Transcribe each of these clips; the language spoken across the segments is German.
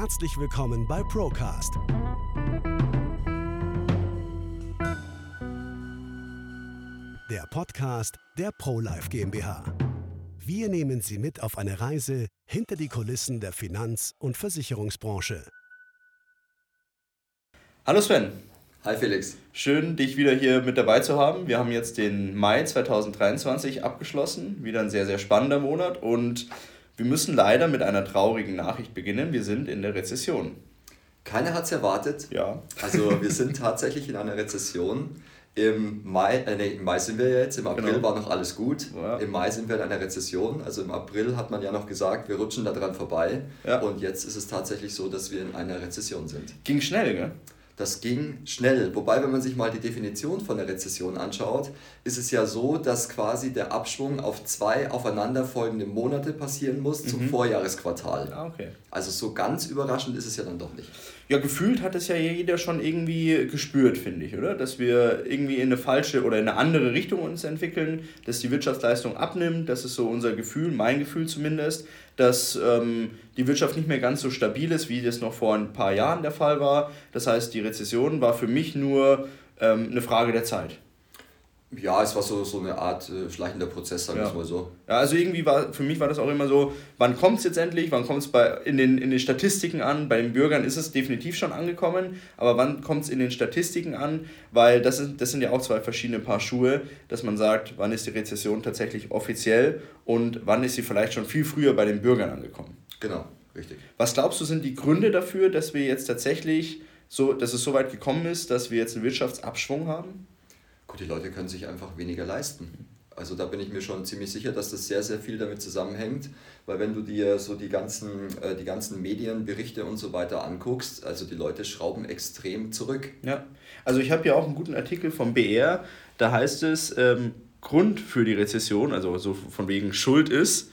herzlich willkommen bei Procast. Der Podcast der ProLife GmbH. Wir nehmen Sie mit auf eine Reise hinter die Kulissen der Finanz- und Versicherungsbranche. Hallo Sven. Hi Felix. Schön, dich wieder hier mit dabei zu haben. Wir haben jetzt den Mai 2023 abgeschlossen. Wieder ein sehr, sehr spannender Monat und wir müssen leider mit einer traurigen Nachricht beginnen. Wir sind in der Rezession. Keiner hat es erwartet. Ja. Also wir sind tatsächlich in einer Rezession. Im Mai, äh, nee, im Mai sind wir jetzt, im April genau. war noch alles gut. Ja. Im Mai sind wir in einer Rezession. Also im April hat man ja noch gesagt, wir rutschen da dran vorbei. Ja. Und jetzt ist es tatsächlich so, dass wir in einer Rezession sind. Ging schnell, gell? Das ging schnell. Wobei, wenn man sich mal die Definition von der Rezession anschaut, ist es ja so, dass quasi der Abschwung auf zwei aufeinanderfolgende Monate passieren muss zum mhm. Vorjahresquartal. Ah, okay. Also so ganz überraschend ist es ja dann doch nicht. Ja, gefühlt hat es ja jeder schon irgendwie gespürt, finde ich, oder? Dass wir irgendwie in eine falsche oder in eine andere Richtung uns entwickeln, dass die Wirtschaftsleistung abnimmt. Das ist so unser Gefühl, mein Gefühl zumindest, dass ähm, die Wirtschaft nicht mehr ganz so stabil ist, wie das noch vor ein paar Jahren der Fall war. Das heißt, die Rezession war für mich nur ähm, eine Frage der Zeit. Ja, es war so, so eine Art äh, schleichender Prozess, sagen wir ja. es mal so. Ja, also irgendwie war, für mich war das auch immer so, wann kommt es jetzt endlich, wann kommt es in den, in den Statistiken an, bei den Bürgern ist es definitiv schon angekommen, aber wann kommt es in den Statistiken an, weil das, ist, das sind ja auch zwei verschiedene Paar Schuhe, dass man sagt, wann ist die Rezession tatsächlich offiziell und wann ist sie vielleicht schon viel früher bei den Bürgern angekommen. Genau, richtig. Was glaubst du, sind die Gründe dafür, dass wir jetzt tatsächlich so, dass es so weit gekommen ist, dass wir jetzt einen Wirtschaftsabschwung haben? Gut, die Leute können sich einfach weniger leisten. Also da bin ich mir schon ziemlich sicher, dass das sehr, sehr viel damit zusammenhängt, weil wenn du dir so die ganzen, äh, die ganzen Medienberichte und so weiter anguckst, also die Leute schrauben extrem zurück. Ja, also ich habe hier auch einen guten Artikel vom BR, da heißt es, ähm, Grund für die Rezession, also so von wegen Schuld ist,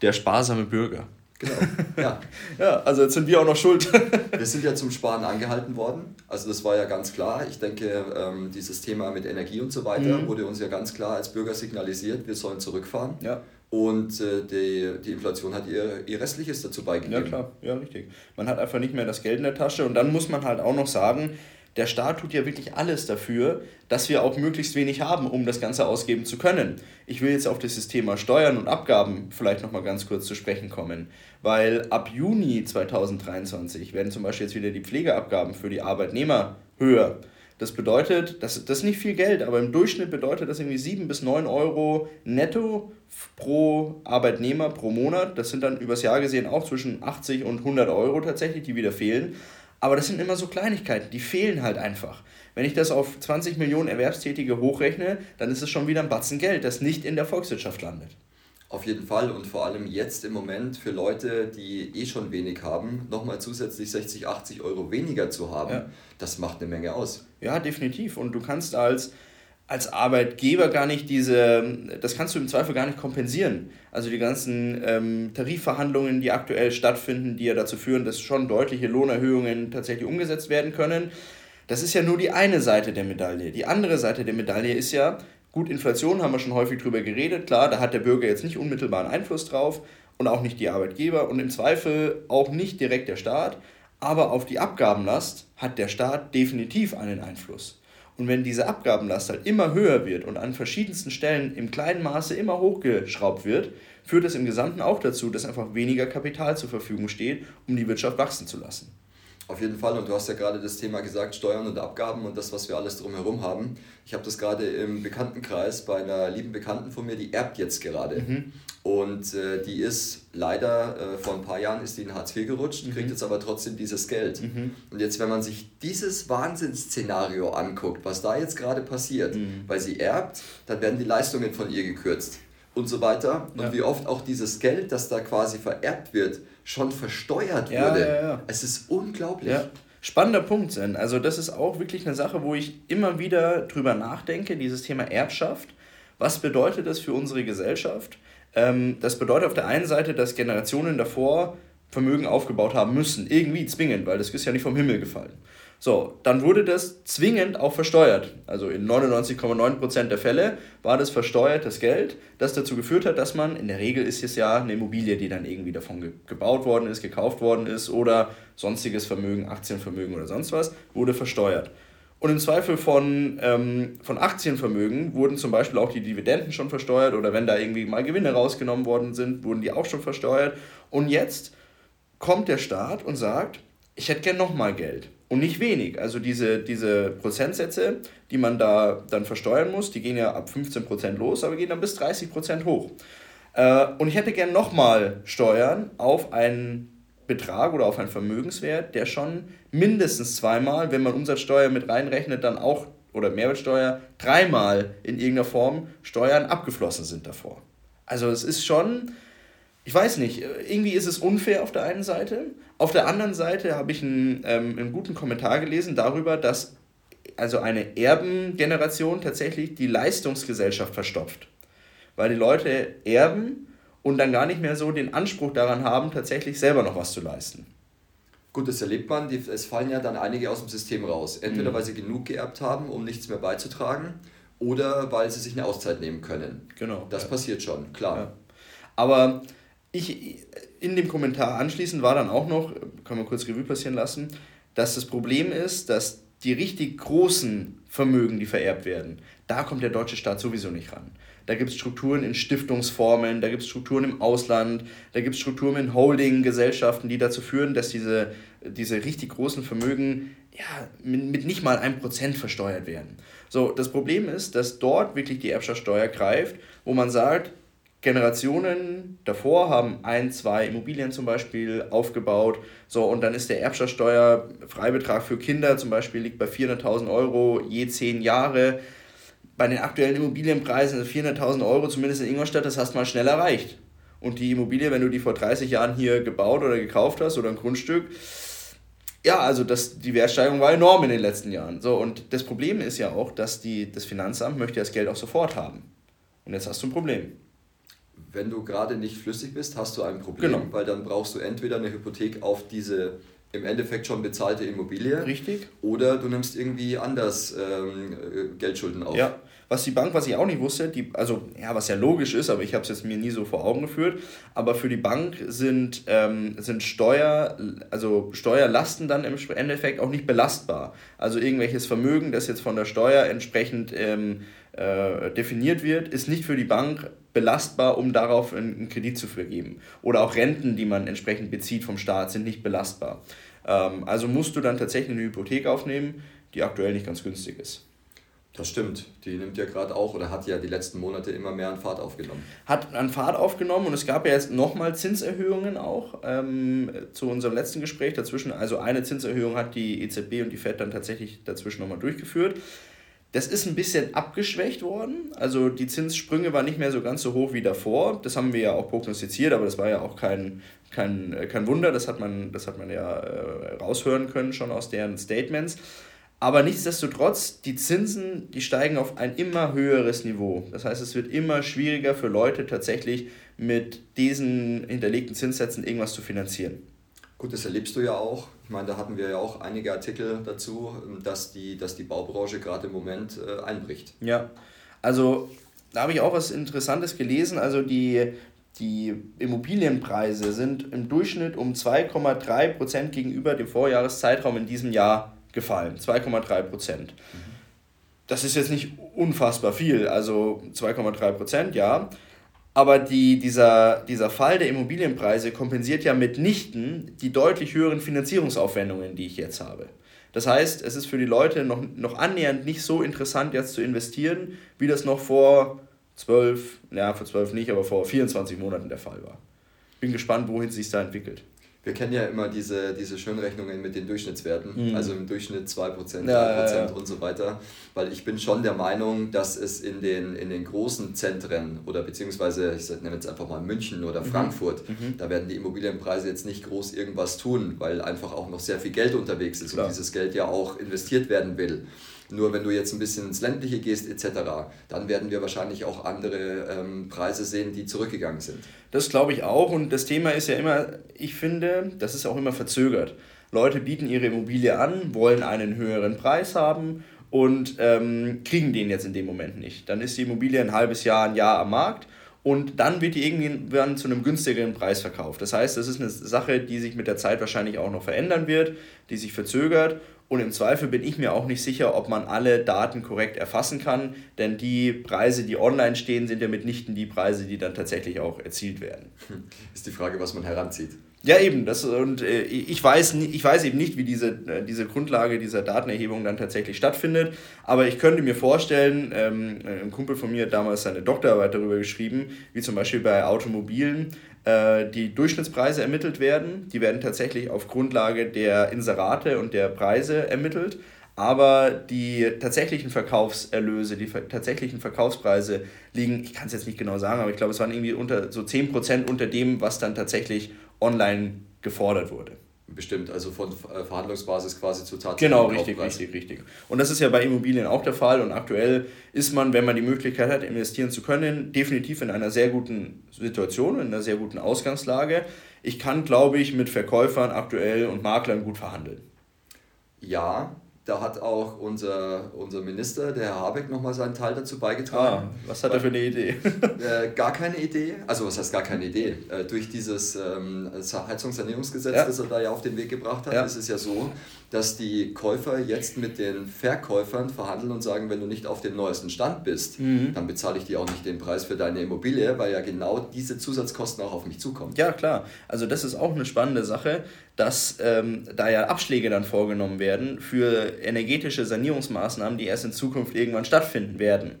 der sparsame Bürger. Genau. Ja. ja, also jetzt sind wir auch noch schuld. wir sind ja zum Sparen angehalten worden. Also das war ja ganz klar. Ich denke, ähm, dieses Thema mit Energie und so weiter mhm. wurde uns ja ganz klar als Bürger signalisiert, wir sollen zurückfahren. Ja. Und äh, die, die Inflation hat ihr, ihr Restliches dazu beigegeben. Ja, klar, ja, richtig. Man hat einfach nicht mehr das Geld in der Tasche und dann muss man halt auch noch sagen, der Staat tut ja wirklich alles dafür, dass wir auch möglichst wenig haben, um das Ganze ausgeben zu können. Ich will jetzt auf das Thema Steuern und Abgaben vielleicht nochmal ganz kurz zu sprechen kommen, weil ab Juni 2023 werden zum Beispiel jetzt wieder die Pflegeabgaben für die Arbeitnehmer höher. Das bedeutet, das, das ist nicht viel Geld, aber im Durchschnitt bedeutet das irgendwie 7 bis 9 Euro netto pro Arbeitnehmer pro Monat. Das sind dann übers Jahr gesehen auch zwischen 80 und 100 Euro tatsächlich, die wieder fehlen. Aber das sind immer so Kleinigkeiten, die fehlen halt einfach. Wenn ich das auf 20 Millionen Erwerbstätige hochrechne, dann ist es schon wieder ein Batzen Geld, das nicht in der Volkswirtschaft landet. Auf jeden Fall und vor allem jetzt im Moment für Leute, die eh schon wenig haben, nochmal zusätzlich 60, 80 Euro weniger zu haben, ja. das macht eine Menge aus. Ja, definitiv. Und du kannst als als Arbeitgeber gar nicht diese, das kannst du im Zweifel gar nicht kompensieren. Also die ganzen ähm, Tarifverhandlungen, die aktuell stattfinden, die ja dazu führen, dass schon deutliche Lohnerhöhungen tatsächlich umgesetzt werden können. Das ist ja nur die eine Seite der Medaille. Die andere Seite der Medaille ist ja, gut, Inflation haben wir schon häufig drüber geredet, klar, da hat der Bürger jetzt nicht unmittelbaren Einfluss drauf und auch nicht die Arbeitgeber und im Zweifel auch nicht direkt der Staat, aber auf die Abgabenlast hat der Staat definitiv einen Einfluss. Und wenn diese Abgabenlast halt immer höher wird und an verschiedensten Stellen im kleinen Maße immer hochgeschraubt wird, führt das im Gesamten auch dazu, dass einfach weniger Kapital zur Verfügung steht, um die Wirtschaft wachsen zu lassen. Auf jeden Fall, und du hast ja gerade das Thema gesagt, Steuern und Abgaben und das, was wir alles drumherum haben. Ich habe das gerade im Bekanntenkreis bei einer lieben Bekannten von mir, die erbt jetzt gerade. Mhm. Und äh, die ist leider, äh, vor ein paar Jahren ist die in Hartz IV gerutscht, mhm. kriegt jetzt aber trotzdem dieses Geld. Mhm. Und jetzt, wenn man sich dieses Wahnsinnsszenario anguckt, was da jetzt gerade passiert, mhm. weil sie erbt, dann werden die Leistungen von ihr gekürzt und so weiter. Und ja. wie oft auch dieses Geld, das da quasi vererbt wird, schon versteuert ja, wurde. Ja, ja. Es ist unglaublich. Ja. Spannender Punkt, Sven. Also das ist auch wirklich eine Sache, wo ich immer wieder drüber nachdenke, dieses Thema Erbschaft. Was bedeutet das für unsere Gesellschaft? Ähm, das bedeutet auf der einen Seite, dass Generationen davor Vermögen aufgebaut haben müssen. Irgendwie zwingend, weil das ist ja nicht vom Himmel gefallen. So, dann wurde das zwingend auch versteuert. Also in 99,9% der Fälle war das versteuertes Geld, das dazu geführt hat, dass man, in der Regel ist es ja eine Immobilie, die dann irgendwie davon ge gebaut worden ist, gekauft worden ist oder sonstiges Vermögen, Aktienvermögen oder sonst was, wurde versteuert. Und im Zweifel von, ähm, von Aktienvermögen wurden zum Beispiel auch die Dividenden schon versteuert oder wenn da irgendwie mal Gewinne rausgenommen worden sind, wurden die auch schon versteuert. Und jetzt kommt der Staat und sagt, ich hätte gern nochmal Geld. Und nicht wenig. Also diese, diese Prozentsätze, die man da dann versteuern muss, die gehen ja ab 15% los, aber gehen dann bis 30% hoch. Äh, und ich hätte gern nochmal Steuern auf einen Betrag oder auf einen Vermögenswert, der schon mindestens zweimal, wenn man Umsatzsteuer mit reinrechnet, dann auch, oder Mehrwertsteuer, dreimal in irgendeiner Form Steuern abgeflossen sind davor. Also es ist schon ich weiß nicht, irgendwie ist es unfair auf der einen Seite. Auf der anderen Seite habe ich einen, ähm, einen guten Kommentar gelesen darüber, dass also eine Erbengeneration tatsächlich die Leistungsgesellschaft verstopft. Weil die Leute erben und dann gar nicht mehr so den Anspruch daran haben, tatsächlich selber noch was zu leisten. Gut, das erlebt man. Die, es fallen ja dann einige aus dem System raus. Entweder mhm. weil sie genug geerbt haben, um nichts mehr beizutragen, oder weil sie sich eine Auszeit nehmen können. Genau. Das ja. passiert schon, klar. Ja. Aber ich, in dem Kommentar anschließend war dann auch noch, können wir kurz Revue passieren lassen, dass das Problem ist, dass die richtig großen Vermögen, die vererbt werden, da kommt der deutsche Staat sowieso nicht ran. Da gibt es Strukturen in Stiftungsformen, da gibt es Strukturen im Ausland, da gibt es Strukturen in Holding-Gesellschaften, die dazu führen, dass diese, diese richtig großen Vermögen ja, mit, mit nicht mal einem Prozent versteuert werden. So, das Problem ist, dass dort wirklich die Erbschaftssteuer greift, wo man sagt, Generationen davor haben ein, zwei Immobilien zum Beispiel aufgebaut. So, und dann ist der Erbschaftssteuerfreibetrag für Kinder zum Beispiel liegt bei 400.000 Euro je zehn Jahre. Bei den aktuellen Immobilienpreisen sind 400.000 Euro, zumindest in Ingolstadt, das hast du mal schnell erreicht. Und die Immobilie, wenn du die vor 30 Jahren hier gebaut oder gekauft hast oder ein Grundstück, ja, also das, die Wertsteigerung war enorm in den letzten Jahren. So, und das Problem ist ja auch, dass die, das Finanzamt möchte das Geld auch sofort haben. Und jetzt hast du ein Problem wenn du gerade nicht flüssig bist, hast du ein Problem, genau. weil dann brauchst du entweder eine Hypothek auf diese im Endeffekt schon bezahlte Immobilie. Richtig. Oder du nimmst irgendwie anders ähm, äh, Geldschulden auf. Ja, was die Bank, was ich auch nicht wusste, die, also ja, was ja logisch ist, aber ich habe es jetzt mir nie so vor Augen geführt, aber für die Bank sind, ähm, sind Steuer, also Steuerlasten dann im Endeffekt auch nicht belastbar. Also irgendwelches Vermögen, das jetzt von der Steuer entsprechend ähm, äh, definiert wird, ist nicht für die Bank belastbar, um darauf einen Kredit zu vergeben. Oder auch Renten, die man entsprechend bezieht vom Staat, sind nicht belastbar. Ähm, also musst du dann tatsächlich eine Hypothek aufnehmen, die aktuell nicht ganz günstig ist. Das stimmt. Die nimmt ja gerade auch oder hat ja die letzten Monate immer mehr an Fahrt aufgenommen. Hat an Fahrt aufgenommen und es gab ja jetzt nochmal Zinserhöhungen auch ähm, zu unserem letzten Gespräch dazwischen. Also eine Zinserhöhung hat die EZB und die FED dann tatsächlich dazwischen nochmal durchgeführt. Das ist ein bisschen abgeschwächt worden. Also die Zinssprünge waren nicht mehr so ganz so hoch wie davor. Das haben wir ja auch prognostiziert, aber das war ja auch kein, kein, äh, kein Wunder. Das hat man, das hat man ja äh, raushören können schon aus deren Statements. Aber nichtsdestotrotz, die Zinsen, die steigen auf ein immer höheres Niveau. Das heißt, es wird immer schwieriger für Leute tatsächlich mit diesen hinterlegten Zinssätzen irgendwas zu finanzieren. Gut, das erlebst du ja auch. Ich meine, da hatten wir ja auch einige Artikel dazu, dass die, dass die Baubranche gerade im Moment äh, einbricht. Ja, also da habe ich auch was Interessantes gelesen. Also die, die Immobilienpreise sind im Durchschnitt um 2,3 Prozent gegenüber dem Vorjahreszeitraum in diesem Jahr gefallen. 2,3 Prozent. Mhm. Das ist jetzt nicht unfassbar viel, also 2,3 Prozent, ja. Aber die, dieser, dieser Fall der Immobilienpreise kompensiert ja mitnichten die deutlich höheren Finanzierungsaufwendungen, die ich jetzt habe. Das heißt, es ist für die Leute noch, noch annähernd nicht so interessant, jetzt zu investieren, wie das noch vor zwölf, ja, vor zwölf nicht, aber vor 24 Monaten der Fall war. Bin gespannt, wohin sich da entwickelt wir kennen ja immer diese, diese Schönrechnungen mit den Durchschnittswerten, mhm. also im Durchschnitt 2%, 3% ja, ja, ja. und so weiter, weil ich bin schon der Meinung, dass es in den, in den großen Zentren oder beziehungsweise, ich nenne jetzt einfach mal München oder mhm. Frankfurt, mhm. da werden die Immobilienpreise jetzt nicht groß irgendwas tun, weil einfach auch noch sehr viel Geld unterwegs ist Klar. und dieses Geld ja auch investiert werden will. Nur wenn du jetzt ein bisschen ins Ländliche gehst etc., dann werden wir wahrscheinlich auch andere ähm, Preise sehen, die zurückgegangen sind. Das glaube ich auch. Und das Thema ist ja immer, ich finde, das ist auch immer verzögert. Leute bieten ihre Immobilie an, wollen einen höheren Preis haben und ähm, kriegen den jetzt in dem Moment nicht. Dann ist die Immobilie ein halbes Jahr, ein Jahr am Markt und dann wird die irgendwann zu einem günstigeren Preis verkauft. Das heißt, das ist eine Sache, die sich mit der Zeit wahrscheinlich auch noch verändern wird, die sich verzögert. Und im Zweifel bin ich mir auch nicht sicher, ob man alle Daten korrekt erfassen kann, denn die Preise, die online stehen, sind ja mitnichten die Preise, die dann tatsächlich auch erzielt werden. Ist die Frage, was man heranzieht. Ja, eben. Das, und äh, ich, weiß, ich weiß eben nicht, wie diese, äh, diese Grundlage dieser Datenerhebung dann tatsächlich stattfindet. Aber ich könnte mir vorstellen, ähm, ein Kumpel von mir hat damals seine Doktorarbeit darüber geschrieben, wie zum Beispiel bei Automobilen die Durchschnittspreise ermittelt werden. Die werden tatsächlich auf Grundlage der Inserate und der Preise ermittelt. Aber die tatsächlichen Verkaufserlöse, die tatsächlichen Verkaufspreise liegen, ich kann es jetzt nicht genau sagen, aber ich glaube, es waren irgendwie unter so 10% unter dem, was dann tatsächlich online gefordert wurde. Bestimmt, also von äh, Verhandlungsbasis quasi zu Tatsache. Genau, richtig, richtig, richtig. Und das ist ja bei Immobilien auch der Fall. Und aktuell ist man, wenn man die Möglichkeit hat, investieren zu können, definitiv in einer sehr guten Situation, in einer sehr guten Ausgangslage. Ich kann, glaube ich, mit Verkäufern aktuell und Maklern gut verhandeln. Ja, da hat auch unser, unser Minister, der Herr Habeck, nochmal seinen Teil dazu beigetragen. Ah, was hat er für eine Idee? äh, gar keine Idee. Also was heißt gar keine Idee? Äh, durch dieses ähm, Heizungssanierungsgesetz, ja. das er da ja auf den Weg gebracht hat, ja. ist es ja so, dass die Käufer jetzt mit den Verkäufern verhandeln und sagen, wenn du nicht auf dem neuesten Stand bist, mhm. dann bezahle ich dir auch nicht den Preis für deine Immobilie, weil ja genau diese Zusatzkosten auch auf mich zukommen. Ja, klar. Also das ist auch eine spannende Sache, dass ähm, da ja Abschläge dann vorgenommen werden für energetische Sanierungsmaßnahmen, die erst in Zukunft irgendwann stattfinden werden.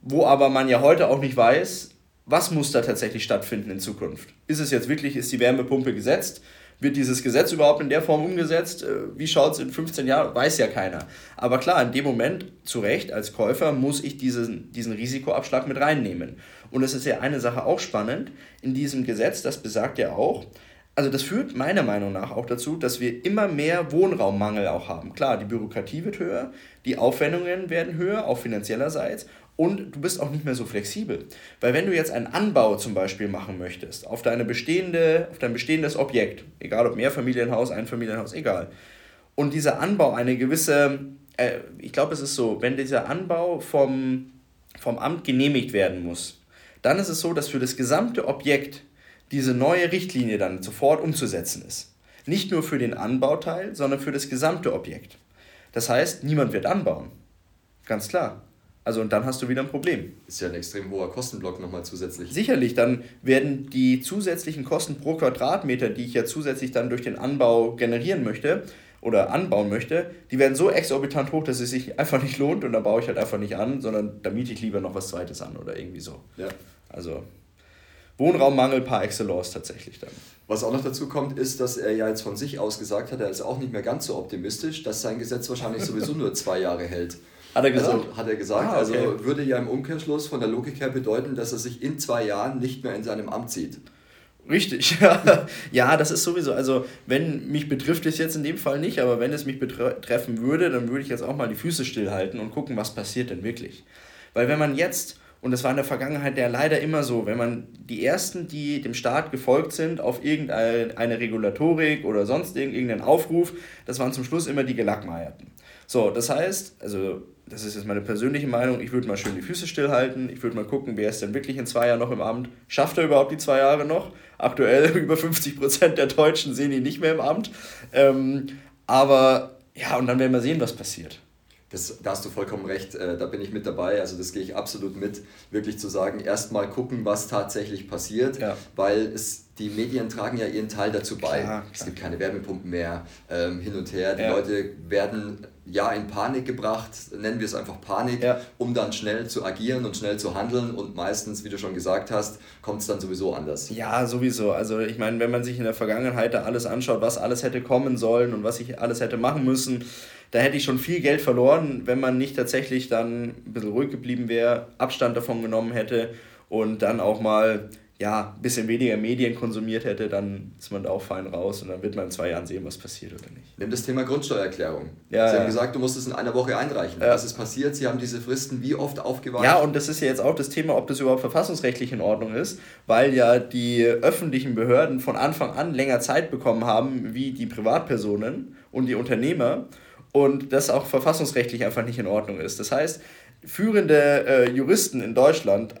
Wo aber man ja heute auch nicht weiß, was muss da tatsächlich stattfinden in Zukunft. Ist es jetzt wirklich, ist die Wärmepumpe gesetzt? Wird dieses Gesetz überhaupt in der Form umgesetzt? Äh, wie schaut es in 15 Jahren? Weiß ja keiner. Aber klar, in dem Moment, zu Recht, als Käufer muss ich diesen, diesen Risikoabschlag mit reinnehmen. Und es ist ja eine Sache auch spannend, in diesem Gesetz, das besagt ja auch, also das führt meiner Meinung nach auch dazu, dass wir immer mehr Wohnraummangel auch haben. Klar, die Bürokratie wird höher, die Aufwendungen werden höher, auch finanziellerseits, und du bist auch nicht mehr so flexibel. Weil wenn du jetzt einen Anbau zum Beispiel machen möchtest, auf, deine bestehende, auf dein bestehendes Objekt, egal ob Mehrfamilienhaus, Einfamilienhaus, egal, und dieser Anbau eine gewisse, äh, ich glaube es ist so, wenn dieser Anbau vom, vom Amt genehmigt werden muss, dann ist es so, dass für das gesamte Objekt diese neue Richtlinie dann sofort umzusetzen ist. Nicht nur für den Anbauteil, sondern für das gesamte Objekt. Das heißt, niemand wird anbauen. Ganz klar. Also und dann hast du wieder ein Problem. Ist ja ein extrem hoher Kostenblock nochmal zusätzlich. Sicherlich, dann werden die zusätzlichen Kosten pro Quadratmeter, die ich ja zusätzlich dann durch den Anbau generieren möchte oder anbauen möchte, die werden so exorbitant hoch, dass es sich einfach nicht lohnt und dann baue ich halt einfach nicht an, sondern da miete ich lieber noch was Zweites an oder irgendwie so. Ja. Also Wohnraummangel par excellence tatsächlich dann. Was auch noch dazu kommt, ist, dass er ja jetzt von sich aus gesagt hat, er ist auch nicht mehr ganz so optimistisch, dass sein Gesetz wahrscheinlich sowieso nur zwei Jahre hält. Hat er gesagt? Also, hat er gesagt. Ah, okay. Also würde ja im Umkehrschluss von der Logik her bedeuten, dass er sich in zwei Jahren nicht mehr in seinem Amt sieht. Richtig, ja. ja, das ist sowieso. Also, wenn mich betrifft es jetzt in dem Fall nicht, aber wenn es mich betreffen würde, dann würde ich jetzt auch mal die Füße stillhalten und gucken, was passiert denn wirklich. Weil, wenn man jetzt, und das war in der Vergangenheit ja leider immer so, wenn man die Ersten, die dem Staat gefolgt sind, auf irgendeine Regulatorik oder sonst irgendeinen Aufruf, das waren zum Schluss immer die Gelackmeierten. So, das heißt, also das ist jetzt meine persönliche Meinung, ich würde mal schön die Füße stillhalten, ich würde mal gucken, wer ist denn wirklich in zwei Jahren noch im Amt, schafft er überhaupt die zwei Jahre noch? Aktuell über 50 Prozent der Deutschen sehen ihn nicht mehr im Amt. Ähm, aber ja, und dann werden wir sehen, was passiert. Das, da hast du vollkommen recht, äh, da bin ich mit dabei, also das gehe ich absolut mit, wirklich zu sagen, erstmal gucken, was tatsächlich passiert, ja. weil es, die Medien tragen ja ihren Teil dazu bei. Klar, es gibt keine Wärmepumpen mehr, ähm, hin und her, die ja. Leute werden ja in Panik gebracht, nennen wir es einfach Panik, ja. um dann schnell zu agieren und schnell zu handeln und meistens, wie du schon gesagt hast, kommt es dann sowieso anders. Ja, sowieso. Also ich meine, wenn man sich in der Vergangenheit da alles anschaut, was alles hätte kommen sollen und was ich alles hätte machen müssen, da hätte ich schon viel Geld verloren, wenn man nicht tatsächlich dann ein bisschen ruhig geblieben wäre, Abstand davon genommen hätte und dann auch mal ja, ein bisschen weniger Medien konsumiert hätte, dann ist man da auch fein raus und dann wird man in zwei Jahren sehen, was passiert oder nicht. Nimm das Thema Grundsteuererklärung. Ja, Sie ja. haben gesagt, du musst es in einer Woche einreichen. Ja. Was ist passiert? Sie haben diese Fristen wie oft aufgeweicht? Ja, und das ist ja jetzt auch das Thema, ob das überhaupt verfassungsrechtlich in Ordnung ist, weil ja die öffentlichen Behörden von Anfang an länger Zeit bekommen haben, wie die Privatpersonen und die Unternehmer und das auch verfassungsrechtlich einfach nicht in Ordnung ist. Das heißt, führende äh, Juristen in Deutschland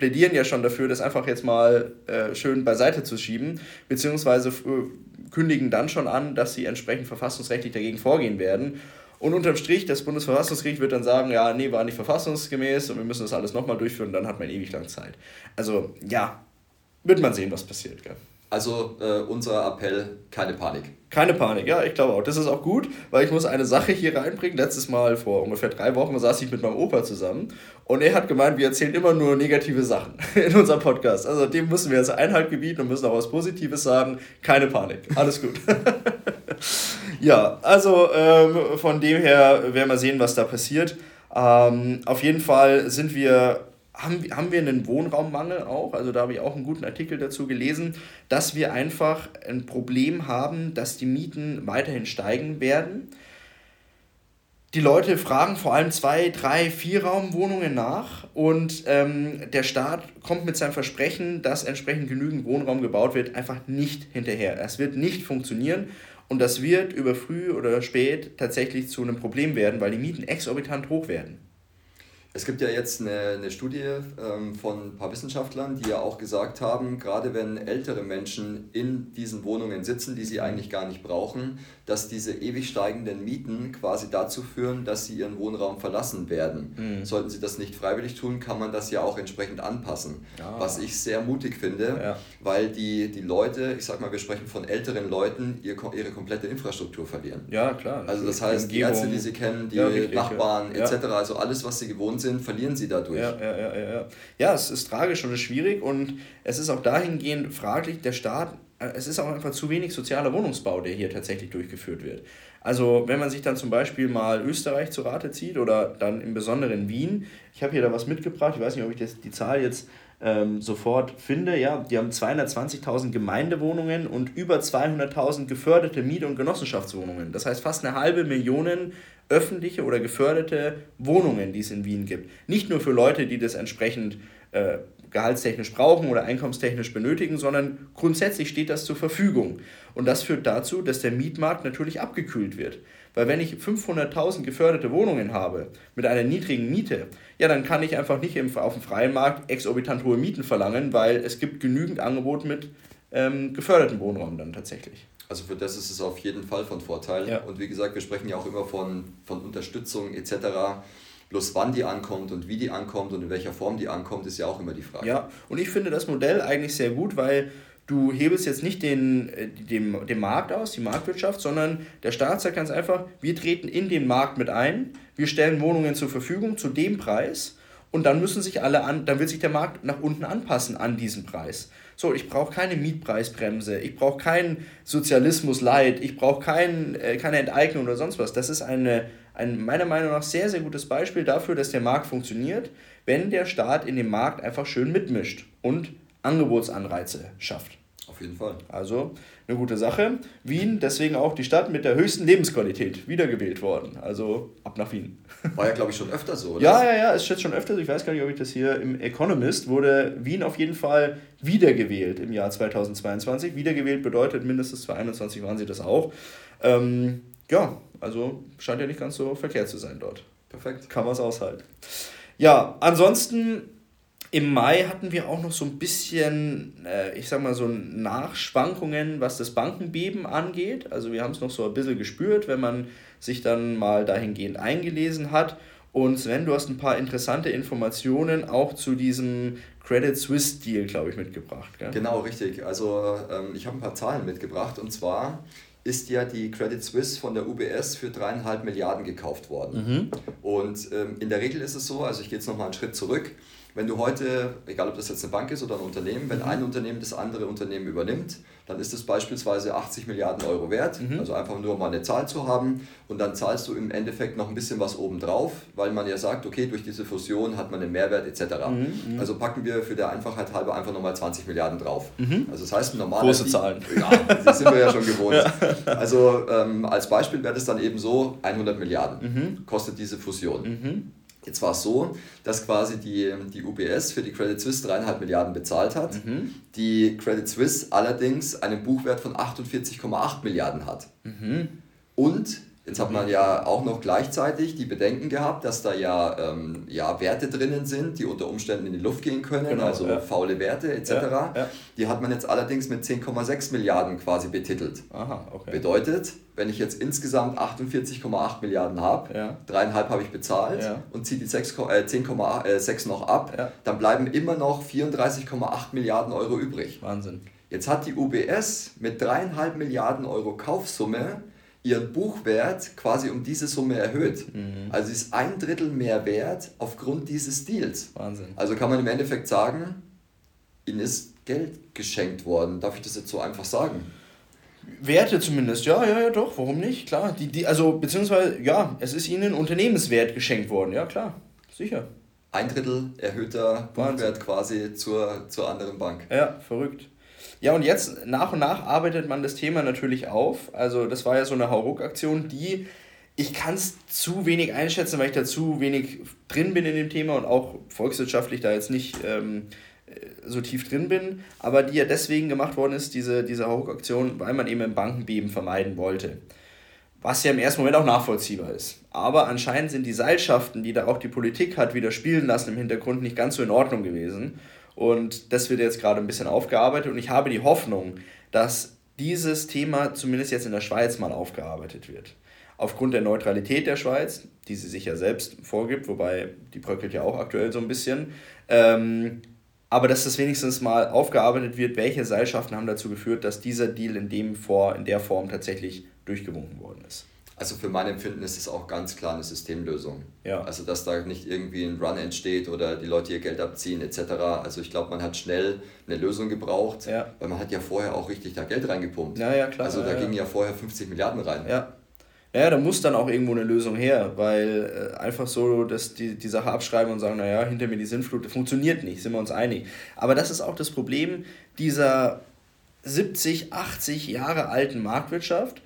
plädieren ja schon dafür, das einfach jetzt mal äh, schön beiseite zu schieben, beziehungsweise äh, kündigen dann schon an, dass sie entsprechend verfassungsrechtlich dagegen vorgehen werden. Und unterm Strich, das Bundesverfassungsgericht wird dann sagen, ja, nee, war nicht verfassungsgemäß und wir müssen das alles nochmal durchführen dann hat man ewig lang Zeit. Also ja, wird man sehen, was passiert. Gell? Also äh, unser Appell, keine Panik. Keine Panik, ja, ich glaube auch. Das ist auch gut, weil ich muss eine Sache hier reinbringen. Letztes Mal, vor ungefähr drei Wochen, saß ich mit meinem Opa zusammen und er hat gemeint, wir erzählen immer nur negative Sachen in unserem Podcast. Also dem müssen wir jetzt Einhalt gebieten und müssen auch was Positives sagen. Keine Panik, alles gut. ja, also ähm, von dem her werden wir sehen, was da passiert. Ähm, auf jeden Fall sind wir haben, haben wir einen Wohnraummangel auch, also da habe ich auch einen guten Artikel dazu gelesen, dass wir einfach ein Problem haben, dass die Mieten weiterhin steigen werden. Die Leute fragen vor allem zwei, drei, vier Raumwohnungen nach und ähm, der Staat kommt mit seinem Versprechen, dass entsprechend genügend Wohnraum gebaut wird, einfach nicht hinterher. Es wird nicht funktionieren und das wird über früh oder spät tatsächlich zu einem Problem werden, weil die Mieten exorbitant hoch werden. Es gibt ja jetzt eine, eine Studie ähm, von ein paar Wissenschaftlern, die ja auch gesagt haben, gerade wenn ältere Menschen in diesen Wohnungen sitzen, die sie eigentlich gar nicht brauchen, dass diese ewig steigenden Mieten quasi dazu führen, dass sie ihren Wohnraum verlassen werden. Mhm. Sollten sie das nicht freiwillig tun, kann man das ja auch entsprechend anpassen. Ja. Was ich sehr mutig finde, ja. weil die, die Leute, ich sag mal, wir sprechen von älteren Leuten, ihr, ihre komplette Infrastruktur verlieren. Ja, klar. Also das heißt, die Ärzte, die sie kennen, die ja, Nachbarn etc., also alles, was sie gewohnt sind, verlieren sie dadurch. Ja, ja, ja, ja. ja, es ist tragisch und es ist schwierig und es ist auch dahingehend fraglich, der Staat äh, es ist auch einfach zu wenig sozialer Wohnungsbau, der hier tatsächlich durchgeführt wird. Also wenn man sich dann zum Beispiel mal Österreich zu Rate zieht oder dann im Besonderen Wien, ich habe hier da was mitgebracht, ich weiß nicht, ob ich das, die Zahl jetzt ähm, sofort finde, ja, die haben 220.000 Gemeindewohnungen und über 200.000 geförderte Miet- und Genossenschaftswohnungen. Das heißt fast eine halbe Million öffentliche oder geförderte Wohnungen, die es in Wien gibt. Nicht nur für Leute, die das entsprechend äh, gehaltstechnisch brauchen oder einkommenstechnisch benötigen, sondern grundsätzlich steht das zur Verfügung. Und das führt dazu, dass der Mietmarkt natürlich abgekühlt wird. Weil wenn ich 500.000 geförderte Wohnungen habe mit einer niedrigen Miete, ja, dann kann ich einfach nicht im, auf dem freien Markt exorbitant hohe Mieten verlangen, weil es gibt genügend Angebot mit ähm, geförderten Wohnraum dann tatsächlich. Also für das ist es auf jeden Fall von Vorteil. Ja. Und wie gesagt, wir sprechen ja auch immer von, von Unterstützung etc. Bloß wann die ankommt und wie die ankommt und in welcher Form die ankommt, ist ja auch immer die Frage. Ja, und ich finde das Modell eigentlich sehr gut, weil du hebelst jetzt nicht den, äh, den, den Markt aus, die Marktwirtschaft, sondern der Staat sagt ganz einfach, wir treten in den Markt mit ein, wir stellen Wohnungen zur Verfügung zu dem Preis und dann müssen sich alle an, dann wird sich der Markt nach unten anpassen an diesen Preis. So, ich brauche keine Mietpreisbremse, ich brauche keinen Sozialismus Leid, ich brauche kein, äh, keine Enteignung oder sonst was. Das ist eine ein meiner Meinung nach sehr, sehr gutes Beispiel dafür, dass der Markt funktioniert, wenn der Staat in dem Markt einfach schön mitmischt und Angebotsanreize schafft. Auf jeden Fall. Also eine gute Sache. Wien, deswegen auch die Stadt mit der höchsten Lebensqualität, wiedergewählt worden. Also ab nach Wien. War ja, glaube ich, schon öfter so, oder? Ja, ja, ja, ist jetzt schon öfter so. Ich weiß gar nicht, ob ich das hier im Economist wurde Wien auf jeden Fall wiedergewählt im Jahr 2022. Wiedergewählt bedeutet mindestens 2021 waren sie das auch. Ähm, ja, also scheint ja nicht ganz so verkehrt zu sein dort. Perfekt. Kann man es aushalten. Ja, ansonsten im Mai hatten wir auch noch so ein bisschen, äh, ich sag mal, so Nachschwankungen, was das Bankenbeben angeht. Also wir haben es noch so ein bisschen gespürt, wenn man sich dann mal dahingehend eingelesen hat. Und Sven, du hast ein paar interessante Informationen auch zu diesem Credit Suisse Deal, glaube ich, mitgebracht. Gell? Genau, richtig. Also ähm, ich habe ein paar Zahlen mitgebracht und zwar ist ja die Credit Suisse von der UBS für dreieinhalb Milliarden gekauft worden. Mhm. Und ähm, in der Regel ist es so, also ich gehe jetzt nochmal einen Schritt zurück, wenn du heute, egal ob das jetzt eine Bank ist oder ein Unternehmen, wenn mhm. ein Unternehmen das andere Unternehmen übernimmt, dann ist es beispielsweise 80 Milliarden Euro wert. Mhm. Also einfach nur mal eine Zahl zu haben und dann zahlst du im Endeffekt noch ein bisschen was obendrauf, weil man ja sagt, okay, durch diese Fusion hat man einen Mehrwert etc. Mhm. mhm. Also packen wir für der Einfachheit halber einfach nochmal 20 Milliarden drauf. Mhm. Also das heißt, normal. Große Zahlen. Ja, die sind wir ja schon gewohnt. ja. Also ähm, als Beispiel wäre das dann eben so, 100 Milliarden mhm. kostet diese Fusion. Jetzt war es so, dass quasi die, die UBS für die Credit Suisse dreieinhalb Milliarden bezahlt hat, mhm. die Credit Suisse allerdings einen Buchwert von 48,8 Milliarden hat. Mhm. Und Jetzt hat man ja auch noch gleichzeitig die Bedenken gehabt, dass da ja, ähm, ja Werte drinnen sind, die unter Umständen in die Luft gehen können, genau, also ja. faule Werte etc. Ja, ja. Die hat man jetzt allerdings mit 10,6 Milliarden quasi betitelt. Aha, okay. Bedeutet, wenn ich jetzt insgesamt 48,8 Milliarden habe, dreieinhalb habe ich bezahlt und ziehe die 10,6 äh, noch ab, dann bleiben immer noch 34,8 Milliarden Euro übrig. Wahnsinn. Jetzt hat die UBS mit dreieinhalb Milliarden Euro Kaufsumme ihren Buchwert quasi um diese Summe erhöht. Mhm. Also ist ein Drittel mehr wert aufgrund dieses Deals. Wahnsinn. Also kann man im Endeffekt sagen, ihnen ist Geld geschenkt worden. Darf ich das jetzt so einfach sagen? Werte zumindest, ja, ja, ja, doch, warum nicht? Klar, die, die, also beziehungsweise, ja, es ist ihnen Unternehmenswert geschenkt worden, ja, klar, sicher. Ein Drittel erhöhter Buchwert quasi zur, zur anderen Bank. Ja, verrückt. Ja, und jetzt nach und nach arbeitet man das Thema natürlich auf. Also das war ja so eine Hauruck-Aktion, die ich kann es zu wenig einschätzen, weil ich da zu wenig drin bin in dem Thema und auch volkswirtschaftlich da jetzt nicht ähm, so tief drin bin, aber die ja deswegen gemacht worden ist, diese, diese Hauruck-Aktion, weil man eben ein Bankenbeben vermeiden wollte. Was ja im ersten Moment auch nachvollziehbar ist. Aber anscheinend sind die Seilschaften, die da auch die Politik hat wieder spielen lassen im Hintergrund, nicht ganz so in Ordnung gewesen. Und das wird jetzt gerade ein bisschen aufgearbeitet und ich habe die Hoffnung, dass dieses Thema zumindest jetzt in der Schweiz mal aufgearbeitet wird. Aufgrund der Neutralität der Schweiz, die sie sich ja selbst vorgibt, wobei die bröckelt ja auch aktuell so ein bisschen. Ähm, aber dass das wenigstens mal aufgearbeitet wird, welche Seilschaften haben dazu geführt, dass dieser Deal in, dem Vor, in der Form tatsächlich durchgewunken worden ist. Also für mein Empfinden ist es auch ganz klar eine Systemlösung. Ja. Also dass da nicht irgendwie ein Run entsteht oder die Leute ihr Geld abziehen etc. Also ich glaube, man hat schnell eine Lösung gebraucht, ja. weil man hat ja vorher auch richtig da Geld reingepumpt. Ja, ja, klar. Also da ja, gingen ja vorher 50 Milliarden rein. Ja. Ja, da muss dann auch irgendwo eine Lösung her, weil äh, einfach so dass die, die Sache abschreiben und sagen, naja, hinter mir die Sinnflut, das funktioniert nicht, sind wir uns einig. Aber das ist auch das Problem dieser 70, 80 Jahre alten Marktwirtschaft,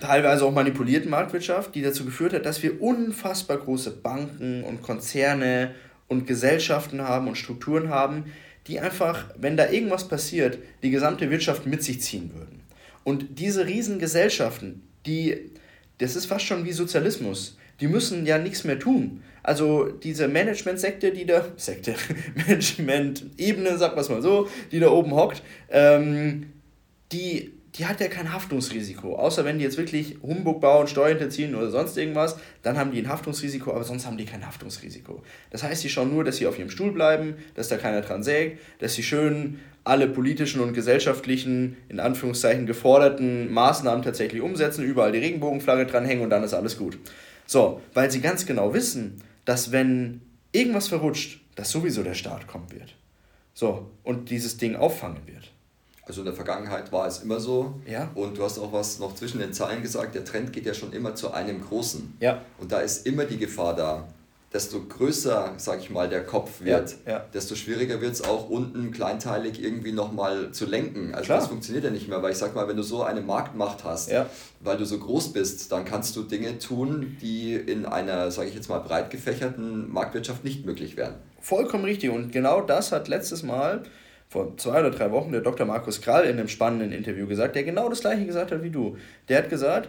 teilweise auch manipulierten Marktwirtschaft, die dazu geführt hat, dass wir unfassbar große Banken und Konzerne und Gesellschaften haben und Strukturen haben, die einfach, wenn da irgendwas passiert, die gesamte Wirtschaft mit sich ziehen würden. Und diese Riesengesellschaften, die, das ist fast schon wie Sozialismus, die müssen ja nichts mehr tun. Also diese Management-Sekte, die da, Sekte, Management-Ebene, sag was mal so, die da oben hockt, ähm, die die hat ja kein Haftungsrisiko. Außer wenn die jetzt wirklich Humbug bauen, Steuern hinterziehen oder sonst irgendwas, dann haben die ein Haftungsrisiko, aber sonst haben die kein Haftungsrisiko. Das heißt, sie schauen nur, dass sie auf ihrem Stuhl bleiben, dass da keiner dran sägt, dass sie schön alle politischen und gesellschaftlichen, in Anführungszeichen geforderten Maßnahmen tatsächlich umsetzen, überall die Regenbogenflagge dranhängen und dann ist alles gut. So, weil sie ganz genau wissen, dass wenn irgendwas verrutscht, dass sowieso der Staat kommen wird. So, und dieses Ding auffangen wird. Also in der Vergangenheit war es immer so. Ja. Und du hast auch was noch zwischen den Zeilen gesagt, der Trend geht ja schon immer zu einem Großen. Ja. Und da ist immer die Gefahr da, desto größer, sag ich mal, der Kopf wird, ja. Ja. desto schwieriger wird es auch unten kleinteilig irgendwie nochmal zu lenken. Also Klar. das funktioniert ja nicht mehr, weil ich sag mal, wenn du so eine Marktmacht hast, ja. weil du so groß bist, dann kannst du Dinge tun, die in einer, sage ich jetzt mal, breit gefächerten Marktwirtschaft nicht möglich wären. Vollkommen richtig. Und genau das hat letztes Mal vor zwei oder drei Wochen der Dr. Markus Krall in einem spannenden Interview gesagt, der genau das gleiche gesagt hat wie du. Der hat gesagt,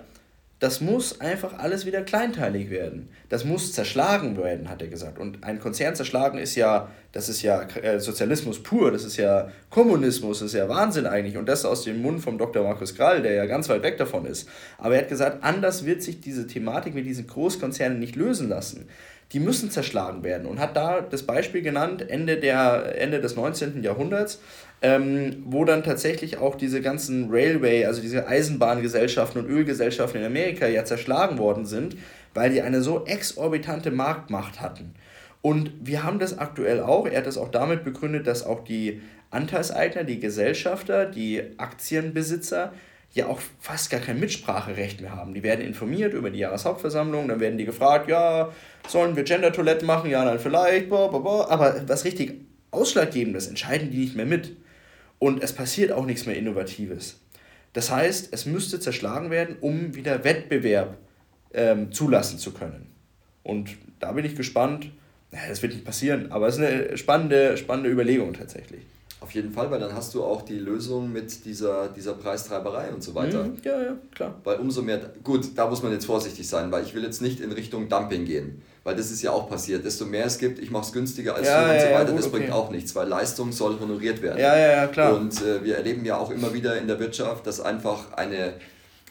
das muss einfach alles wieder kleinteilig werden. Das muss zerschlagen werden, hat er gesagt. Und ein Konzern zerschlagen ist ja, das ist ja äh, Sozialismus pur, das ist ja Kommunismus, das ist ja Wahnsinn eigentlich. Und das aus dem Mund vom Dr. Markus Krall, der ja ganz weit weg davon ist. Aber er hat gesagt, anders wird sich diese Thematik mit diesen Großkonzernen nicht lösen lassen die müssen zerschlagen werden und hat da das Beispiel genannt, Ende, der, Ende des 19. Jahrhunderts, ähm, wo dann tatsächlich auch diese ganzen Railway, also diese Eisenbahngesellschaften und Ölgesellschaften in Amerika ja zerschlagen worden sind, weil die eine so exorbitante Marktmacht hatten. Und wir haben das aktuell auch. Er hat das auch damit begründet, dass auch die Anteilseigner, die Gesellschafter, die Aktienbesitzer ja auch fast gar kein Mitspracherecht mehr haben. Die werden informiert über die Jahreshauptversammlung, dann werden die gefragt, ja, sollen wir Gender-Toiletten machen? Ja, nein, vielleicht, blah, blah, blah. aber was richtig Ausschlaggebendes entscheiden die nicht mehr mit. Und es passiert auch nichts mehr Innovatives. Das heißt, es müsste zerschlagen werden, um wieder Wettbewerb ähm, zulassen zu können. Und da bin ich gespannt. Das wird nicht passieren, aber es ist eine spannende, spannende Überlegung tatsächlich. Auf jeden Fall, weil dann hast du auch die Lösung mit dieser, dieser Preistreiberei und so weiter. Mhm, ja, ja, klar. Weil umso mehr, gut, da muss man jetzt vorsichtig sein, weil ich will jetzt nicht in Richtung Dumping gehen, weil das ist ja auch passiert. Desto mehr es gibt, ich mache es günstiger als ja, du und so weiter, gut, das okay. bringt auch nichts, weil Leistung soll honoriert werden. Ja, ja, ja, klar. Und äh, wir erleben ja auch immer wieder in der Wirtschaft, dass einfach eine,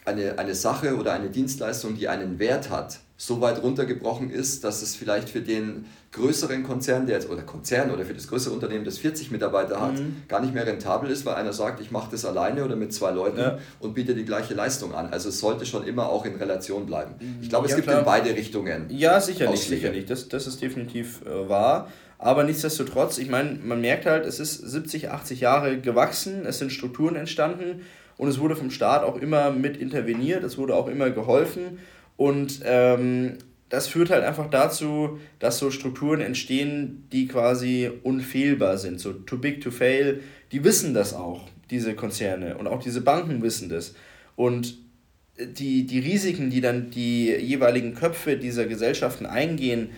eine, eine Sache oder eine Dienstleistung, die einen Wert hat, so weit runtergebrochen ist, dass es vielleicht für den größeren Konzern, der jetzt, oder Konzern oder für das größere Unternehmen, das 40 Mitarbeiter hat, mhm. gar nicht mehr rentabel ist, weil einer sagt, ich mache das alleine oder mit zwei Leuten ja. und biete die gleiche Leistung an. Also es sollte schon immer auch in Relation bleiben. Ich glaube, es ja, gibt klar. in beide Richtungen. Ja, sicherlich, sicherlich. Das, das ist definitiv äh, wahr. Aber nichtsdestotrotz, ich meine, man merkt halt, es ist 70, 80 Jahre gewachsen, es sind Strukturen entstanden und es wurde vom Staat auch immer mit interveniert, es wurde auch immer geholfen. Und ähm, das führt halt einfach dazu, dass so Strukturen entstehen, die quasi unfehlbar sind, so too big to fail. Die wissen das auch, diese Konzerne und auch diese Banken wissen das. Und die, die Risiken, die dann die jeweiligen Köpfe dieser Gesellschaften eingehen,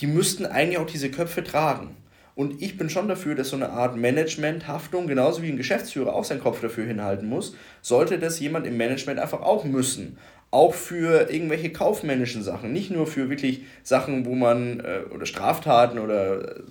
die müssten eigentlich auch diese Köpfe tragen. Und ich bin schon dafür, dass so eine Art Management-Haftung, genauso wie ein Geschäftsführer auch seinen Kopf dafür hinhalten muss, sollte das jemand im Management einfach auch müssen auch für irgendwelche kaufmännischen Sachen, nicht nur für wirklich Sachen, wo man äh, oder Straftaten oder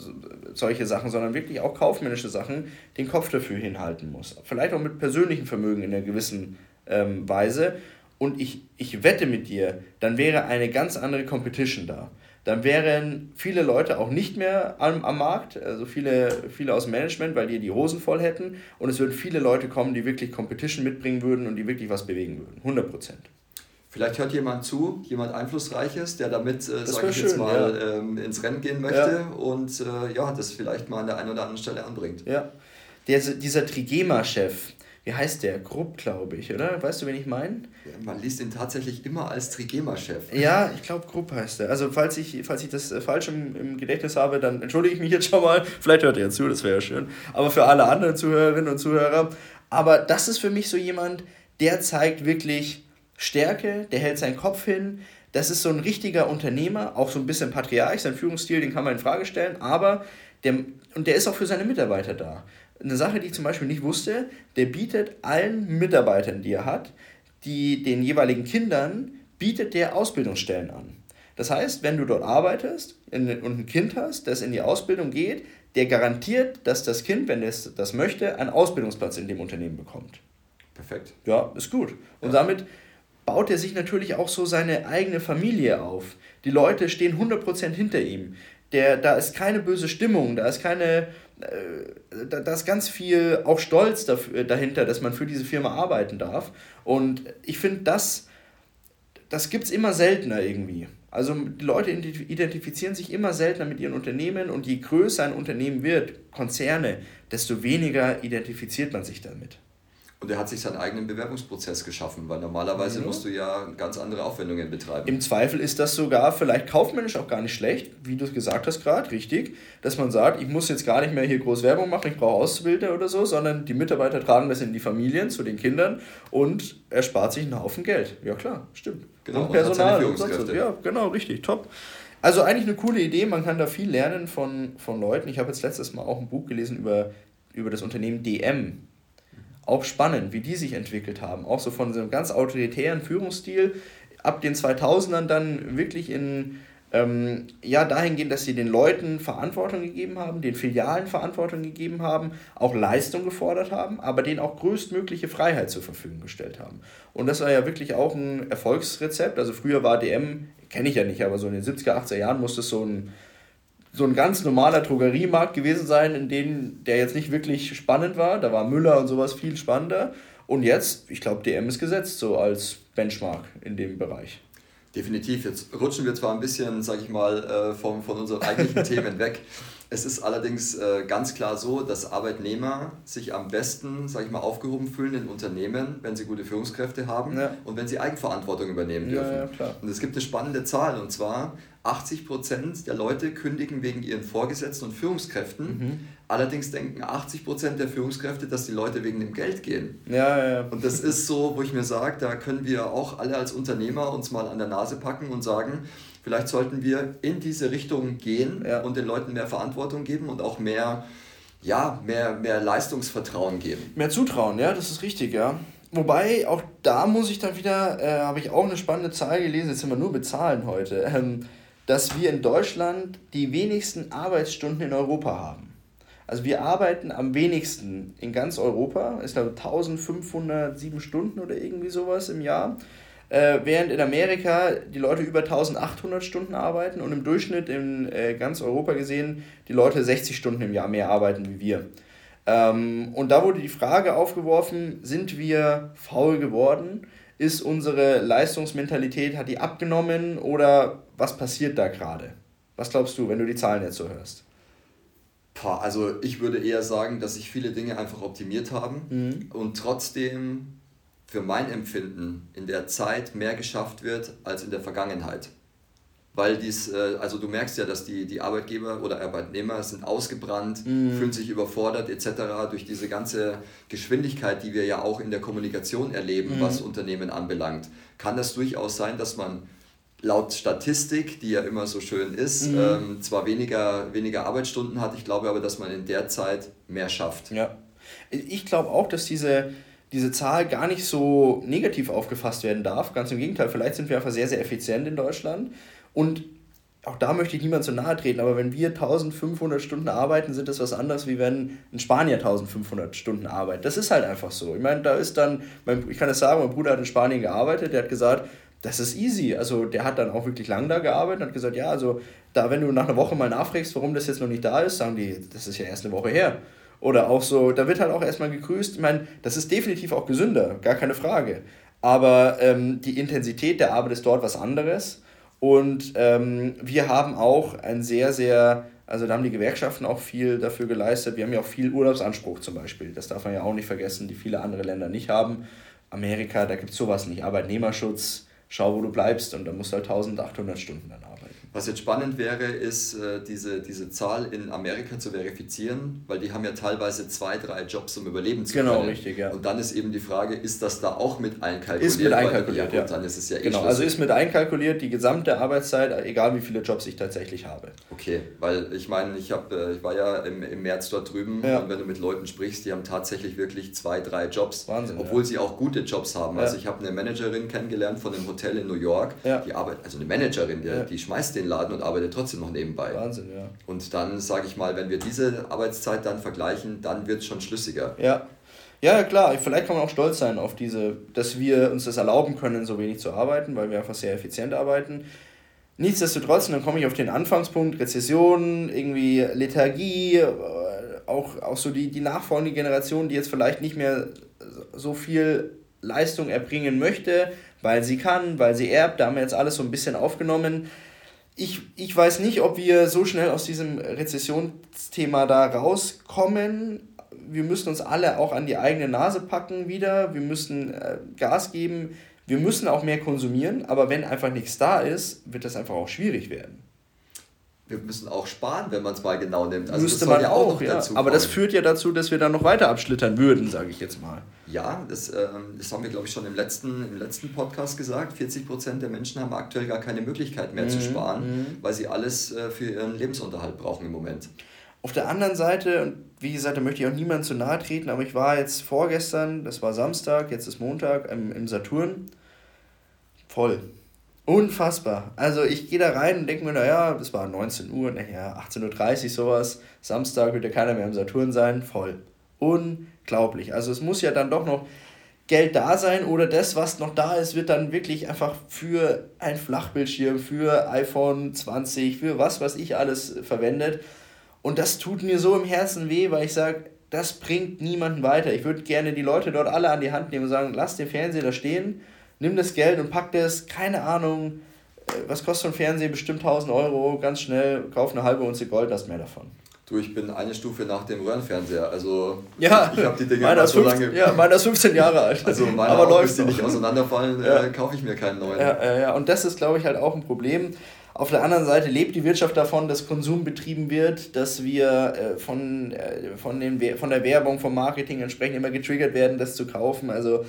solche Sachen, sondern wirklich auch kaufmännische Sachen den Kopf dafür hinhalten muss. Vielleicht auch mit persönlichem Vermögen in einer gewissen ähm, Weise. Und ich, ich wette mit dir, dann wäre eine ganz andere Competition da. Dann wären viele Leute auch nicht mehr am, am Markt, also viele, viele aus dem Management, weil die die Hosen voll hätten. Und es würden viele Leute kommen, die wirklich Competition mitbringen würden und die wirklich was bewegen würden. 100 Prozent. Vielleicht hört jemand zu, jemand Einflussreiches, der damit, äh, sage ich schön, jetzt mal, ja. ähm, ins Rennen gehen möchte ja. und äh, ja, das vielleicht mal an der einen oder anderen Stelle anbringt. Ja. Der, dieser Trigema-Chef, wie heißt der? Grupp, glaube ich, oder? Weißt du, wen ich meine? Ja, man liest ihn tatsächlich immer als Trigema-Chef. Ja, ich glaube, Grupp heißt er. Also, falls ich, falls ich das äh, falsch im, im Gedächtnis habe, dann entschuldige ich mich jetzt schon mal. Vielleicht hört er ja zu, das wäre ja schön. Aber für alle anderen Zuhörerinnen und Zuhörer. Aber das ist für mich so jemand, der zeigt wirklich Stärke, der hält seinen Kopf hin. Das ist so ein richtiger Unternehmer, auch so ein bisschen Patriarch, sein Führungsstil, den kann man in Frage stellen, aber der, und der ist auch für seine Mitarbeiter da. Eine Sache, die ich zum Beispiel nicht wusste, der bietet allen Mitarbeitern, die er hat, die, den jeweiligen Kindern, bietet der Ausbildungsstellen an. Das heißt, wenn du dort arbeitest und ein Kind hast, das in die Ausbildung geht, der garantiert, dass das Kind, wenn es das möchte, einen Ausbildungsplatz in dem Unternehmen bekommt. Perfekt. Ja, ist gut. Und ja. damit baut er sich natürlich auch so seine eigene Familie auf. Die Leute stehen 100% hinter ihm. Der, da ist keine böse Stimmung, da ist keine, äh, da, da, ist ganz viel auch Stolz dafür, dahinter, dass man für diese Firma arbeiten darf. Und ich finde, das, das gibt es immer seltener irgendwie. Also die Leute identifizieren sich immer seltener mit ihren Unternehmen und je größer ein Unternehmen wird, Konzerne, desto weniger identifiziert man sich damit. Und er hat sich seinen eigenen Bewerbungsprozess geschaffen, weil normalerweise ja. musst du ja ganz andere Aufwendungen betreiben. Im Zweifel ist das sogar vielleicht kaufmännisch auch gar nicht schlecht, wie du es gesagt hast gerade, richtig, dass man sagt, ich muss jetzt gar nicht mehr hier groß Werbung machen, ich brauche Auszubildende oder so, sondern die Mitarbeiter tragen das in die Familien, zu den Kindern und er spart sich einen Haufen Geld. Ja klar, stimmt. Genau, und Personal und sonst Ja, genau, richtig, top. Also eigentlich eine coole Idee, man kann da viel lernen von, von Leuten. Ich habe jetzt letztes Mal auch ein Buch gelesen über, über das Unternehmen DM auch spannend, wie die sich entwickelt haben. Auch so von so einem ganz autoritären Führungsstil ab den 2000ern dann wirklich in, ähm, ja, dahingehend, dass sie den Leuten Verantwortung gegeben haben, den Filialen Verantwortung gegeben haben, auch Leistung gefordert haben, aber denen auch größtmögliche Freiheit zur Verfügung gestellt haben. Und das war ja wirklich auch ein Erfolgsrezept. Also früher war DM, kenne ich ja nicht, aber so in den 70er, 80er Jahren musste es so ein so ein ganz normaler Drogeriemarkt gewesen sein, in dem der jetzt nicht wirklich spannend war. Da war Müller und sowas viel spannender. Und jetzt, ich glaube, DM ist gesetzt so als Benchmark in dem Bereich. Definitiv. Jetzt rutschen wir zwar ein bisschen, sag ich mal, äh, von, von unseren eigentlichen Themen weg. Es ist allerdings äh, ganz klar so, dass Arbeitnehmer sich am besten, sag ich mal, aufgehoben fühlen in Unternehmen, wenn sie gute Führungskräfte haben ja. und wenn sie Eigenverantwortung übernehmen dürfen. Ja, ja, und es gibt eine spannende Zahl und zwar 80 Prozent der Leute kündigen wegen ihren Vorgesetzten und Führungskräften. Mhm. Allerdings denken 80 Prozent der Führungskräfte, dass die Leute wegen dem Geld gehen. Ja, ja, ja. Und das ist so, wo ich mir sage, da können wir auch alle als Unternehmer uns mal an der Nase packen und sagen, vielleicht sollten wir in diese Richtung gehen ja. und den Leuten mehr Verantwortung geben und auch mehr, ja, mehr, mehr Leistungsvertrauen geben. Mehr Zutrauen, ja, das ist richtig, ja. Wobei, auch da muss ich dann wieder, äh, habe ich auch eine spannende Zahl gelesen, jetzt sind wir nur mit Zahlen heute. Ähm, dass wir in Deutschland die wenigsten Arbeitsstunden in Europa haben. Also wir arbeiten am wenigsten in ganz Europa, ist glaube 1507 Stunden oder irgendwie sowas im Jahr, äh, während in Amerika die Leute über 1800 Stunden arbeiten und im Durchschnitt in äh, ganz Europa gesehen die Leute 60 Stunden im Jahr mehr arbeiten wie wir. Ähm, und da wurde die Frage aufgeworfen, sind wir faul geworden? Ist unsere Leistungsmentalität, hat die abgenommen oder was passiert da gerade? Was glaubst du, wenn du die Zahlen jetzt so hörst? also ich würde eher sagen, dass sich viele Dinge einfach optimiert haben mhm. und trotzdem für mein Empfinden in der Zeit mehr geschafft wird als in der Vergangenheit. Weil dies, äh, also du merkst ja, dass die, die Arbeitgeber oder Arbeitnehmer sind ausgebrannt, mhm. fühlen sich überfordert etc. durch diese ganze Geschwindigkeit, die wir ja auch in der Kommunikation erleben, mhm. was Unternehmen anbelangt. Kann das durchaus sein, dass man laut Statistik, die ja immer so schön ist, mhm. ähm, zwar weniger, weniger Arbeitsstunden hat, ich glaube aber, dass man in der Zeit mehr schafft. Ja. Ich glaube auch, dass diese, diese Zahl gar nicht so negativ aufgefasst werden darf. Ganz im Gegenteil, vielleicht sind wir einfach sehr, sehr effizient in Deutschland. Und auch da möchte ich niemand zu nahe treten, aber wenn wir 1500 Stunden arbeiten, sind das was anderes, wie wenn ein Spanier 1500 Stunden arbeitet. Das ist halt einfach so. Ich meine, da ist dann, ich kann es sagen, mein Bruder hat in Spanien gearbeitet, der hat gesagt, das ist easy. Also der hat dann auch wirklich lang da gearbeitet und hat gesagt, ja, also da, wenn du nach einer Woche mal nachfragst, warum das jetzt noch nicht da ist, sagen die, das ist ja erst eine Woche her. Oder auch so, da wird halt auch erstmal gegrüßt. Ich meine, das ist definitiv auch gesünder, gar keine Frage. Aber ähm, die Intensität der Arbeit ist dort was anderes. Und ähm, wir haben auch ein sehr, sehr, also da haben die Gewerkschaften auch viel dafür geleistet. Wir haben ja auch viel Urlaubsanspruch zum Beispiel. Das darf man ja auch nicht vergessen, die viele andere Länder nicht haben. Amerika, da gibt es sowas nicht. Arbeitnehmerschutz, schau, wo du bleibst und dann musst du halt 1800 Stunden dann arbeiten. Was jetzt spannend wäre, ist äh, diese, diese Zahl in Amerika zu verifizieren, weil die haben ja teilweise zwei, drei Jobs, um überleben zu genau, können. Genau, richtig, ja. Und dann ist eben die Frage, ist das da auch mit einkalkuliert? Ist mit einkalkuliert, ja. Gut, dann ist es ja eh Genau, also ist mit einkalkuliert die gesamte Arbeitszeit, egal wie viele Jobs ich tatsächlich habe. Okay, weil ich meine, ich, hab, äh, ich war ja im, im März dort drüben ja. und wenn du mit Leuten sprichst, die haben tatsächlich wirklich zwei, drei Jobs. Wahnsinn. Obwohl ja. sie auch gute Jobs haben. Also ich habe eine Managerin kennengelernt von einem Hotel in New York, die arbeitet, also eine Managerin, die, die schmeißt den den Laden und arbeite trotzdem noch nebenbei. Wahnsinn, ja. Und dann sage ich mal, wenn wir diese Arbeitszeit dann vergleichen, dann wird es schon schlüssiger. Ja. Ja, klar, vielleicht kann man auch stolz sein auf diese, dass wir uns das erlauben können, so wenig zu arbeiten, weil wir einfach sehr effizient arbeiten. Nichtsdestotrotz, und dann komme ich auf den Anfangspunkt, Rezession, irgendwie Lethargie, äh, auch, auch so die, die nachfolgende Generation, die jetzt vielleicht nicht mehr so viel Leistung erbringen möchte, weil sie kann, weil sie erbt, da haben wir jetzt alles so ein bisschen aufgenommen ich, ich weiß nicht, ob wir so schnell aus diesem Rezessionsthema da rauskommen. Wir müssen uns alle auch an die eigene Nase packen wieder. Wir müssen äh, Gas geben. Wir müssen auch mehr konsumieren. Aber wenn einfach nichts da ist, wird das einfach auch schwierig werden wir müssen auch sparen, wenn man es mal genau nimmt. Also Müsste man ja auch, noch ja. dazu Aber das führt ja dazu, dass wir dann noch weiter abschlittern würden, sage ich jetzt mal. Ja, das, ähm, das haben wir, glaube ich, schon im letzten, im letzten Podcast gesagt. 40 Prozent der Menschen haben aktuell gar keine Möglichkeit mehr mhm. zu sparen, mhm. weil sie alles äh, für ihren Lebensunterhalt brauchen im Moment. Auf der anderen Seite, und wie gesagt, da möchte ich auch niemandem zu nahe treten, aber ich war jetzt vorgestern, das war Samstag, jetzt ist Montag, im, im Saturn, voll Unfassbar. Also ich gehe da rein und denke mir, naja, das war 19 Uhr, naja, 18.30 Uhr sowas. Samstag wird ja keiner mehr im Saturn sein. Voll. Unglaublich. Also es muss ja dann doch noch Geld da sein oder das, was noch da ist, wird dann wirklich einfach für ein Flachbildschirm, für iPhone 20, für was weiß ich alles verwendet. Und das tut mir so im Herzen weh, weil ich sage, das bringt niemanden weiter. Ich würde gerne die Leute dort alle an die Hand nehmen und sagen, lass den Fernseher da stehen nimm das Geld und pack das, keine Ahnung, was kostet so ein Fernseher? Bestimmt 1000 Euro, ganz schnell, kauf eine halbe Unze Gold, hast mehr davon. Du, ich bin eine Stufe nach dem Röhrenfernseher. Also ja, ich habe die Dinge meiner so 15, lange. Ja, meiner ist 15 Jahre alt. Also meine aber auch, bis die nicht auseinanderfallen, ja. äh, kaufe ich mir keinen neuen. Ja, ja, ja, und das ist, glaube ich, halt auch ein Problem. Auf der anderen Seite lebt die Wirtschaft davon, dass Konsum betrieben wird, dass wir äh, von, äh, von, den, von der Werbung, vom Marketing entsprechend immer getriggert werden, das zu kaufen. Also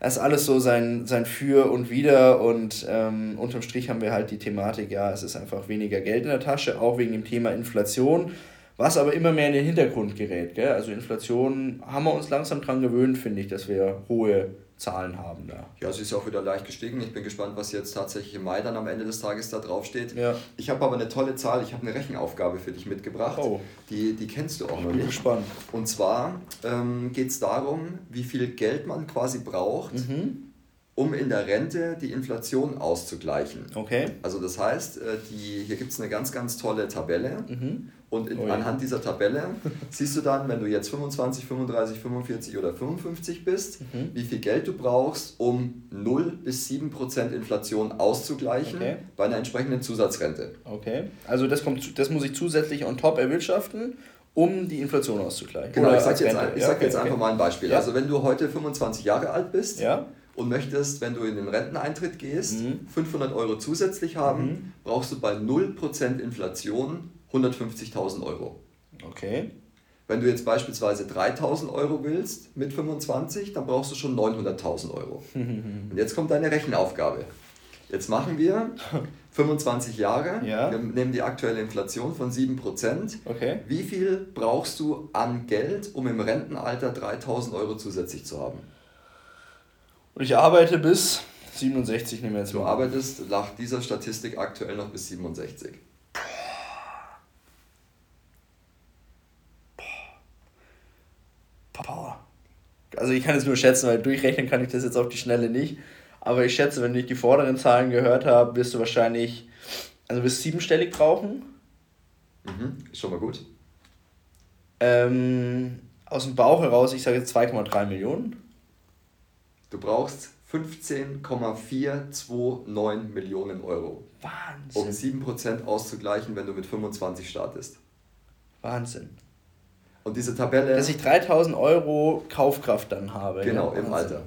das ist alles so sein, sein Für und Wider und ähm, unterm Strich haben wir halt die Thematik, ja, es ist einfach weniger Geld in der Tasche, auch wegen dem Thema Inflation was aber immer mehr in den Hintergrund gerät. Gell? Also Inflation haben wir uns langsam daran gewöhnt, finde ich, dass wir hohe Zahlen haben da. Ja, sie ist auch wieder leicht gestiegen. Ich bin gespannt, was jetzt tatsächlich im Mai dann am Ende des Tages da drauf steht. Ja. Ich habe aber eine tolle Zahl, ich habe eine Rechenaufgabe für dich mitgebracht. Oh. Die, die kennst du auch noch nicht. Ich bin gespannt. Und zwar ähm, geht es darum, wie viel Geld man quasi braucht, mhm um in der Rente die Inflation auszugleichen. Okay. Also das heißt, äh, die, hier gibt es eine ganz, ganz tolle Tabelle. Mhm. Und in, oh anhand dieser Tabelle siehst du dann, wenn du jetzt 25, 35, 45 oder 55 bist, mhm. wie viel Geld du brauchst, um 0 bis 7 Prozent Inflation auszugleichen okay. bei einer entsprechenden Zusatzrente. Okay. Also das, kommt, das muss ich zusätzlich on top erwirtschaften um die Inflation auszugleichen. Genau, Oder ich sage jetzt, ich sag ja, okay, jetzt einfach okay. mal ein Beispiel. Ja. Also wenn du heute 25 Jahre alt bist ja und möchtest, wenn du in den Renteneintritt gehst, mhm. 500 Euro zusätzlich haben, mhm. brauchst du bei 0% Inflation 150.000 Euro. Okay. Wenn du jetzt beispielsweise 3.000 Euro willst mit 25, dann brauchst du schon 900.000 Euro. und jetzt kommt deine Rechenaufgabe. Jetzt machen wir 25 Jahre. Ja. Wir nehmen die aktuelle Inflation von 7%. Okay. Wie viel brauchst du an Geld, um im Rentenalter 3.000 Euro zusätzlich zu haben? Und ich arbeite bis 67, nehmen wir jetzt Du arbeitest nach dieser Statistik aktuell noch bis 67. Also ich kann es nur schätzen, weil durchrechnen kann ich das jetzt auf die Schnelle nicht. Aber ich schätze, wenn ich die vorderen Zahlen gehört habe, wirst du wahrscheinlich, also bis siebenstellig brauchen. Mhm, ist schon mal gut. Ähm, aus dem Bauch heraus, ich sage jetzt 2,3 Millionen. Du brauchst 15,429 Millionen Euro. Wahnsinn. Um 7% auszugleichen, wenn du mit 25 startest. Wahnsinn. Und diese Tabelle. Dass ich 3000 Euro Kaufkraft dann habe. Genau, ja, im Alter.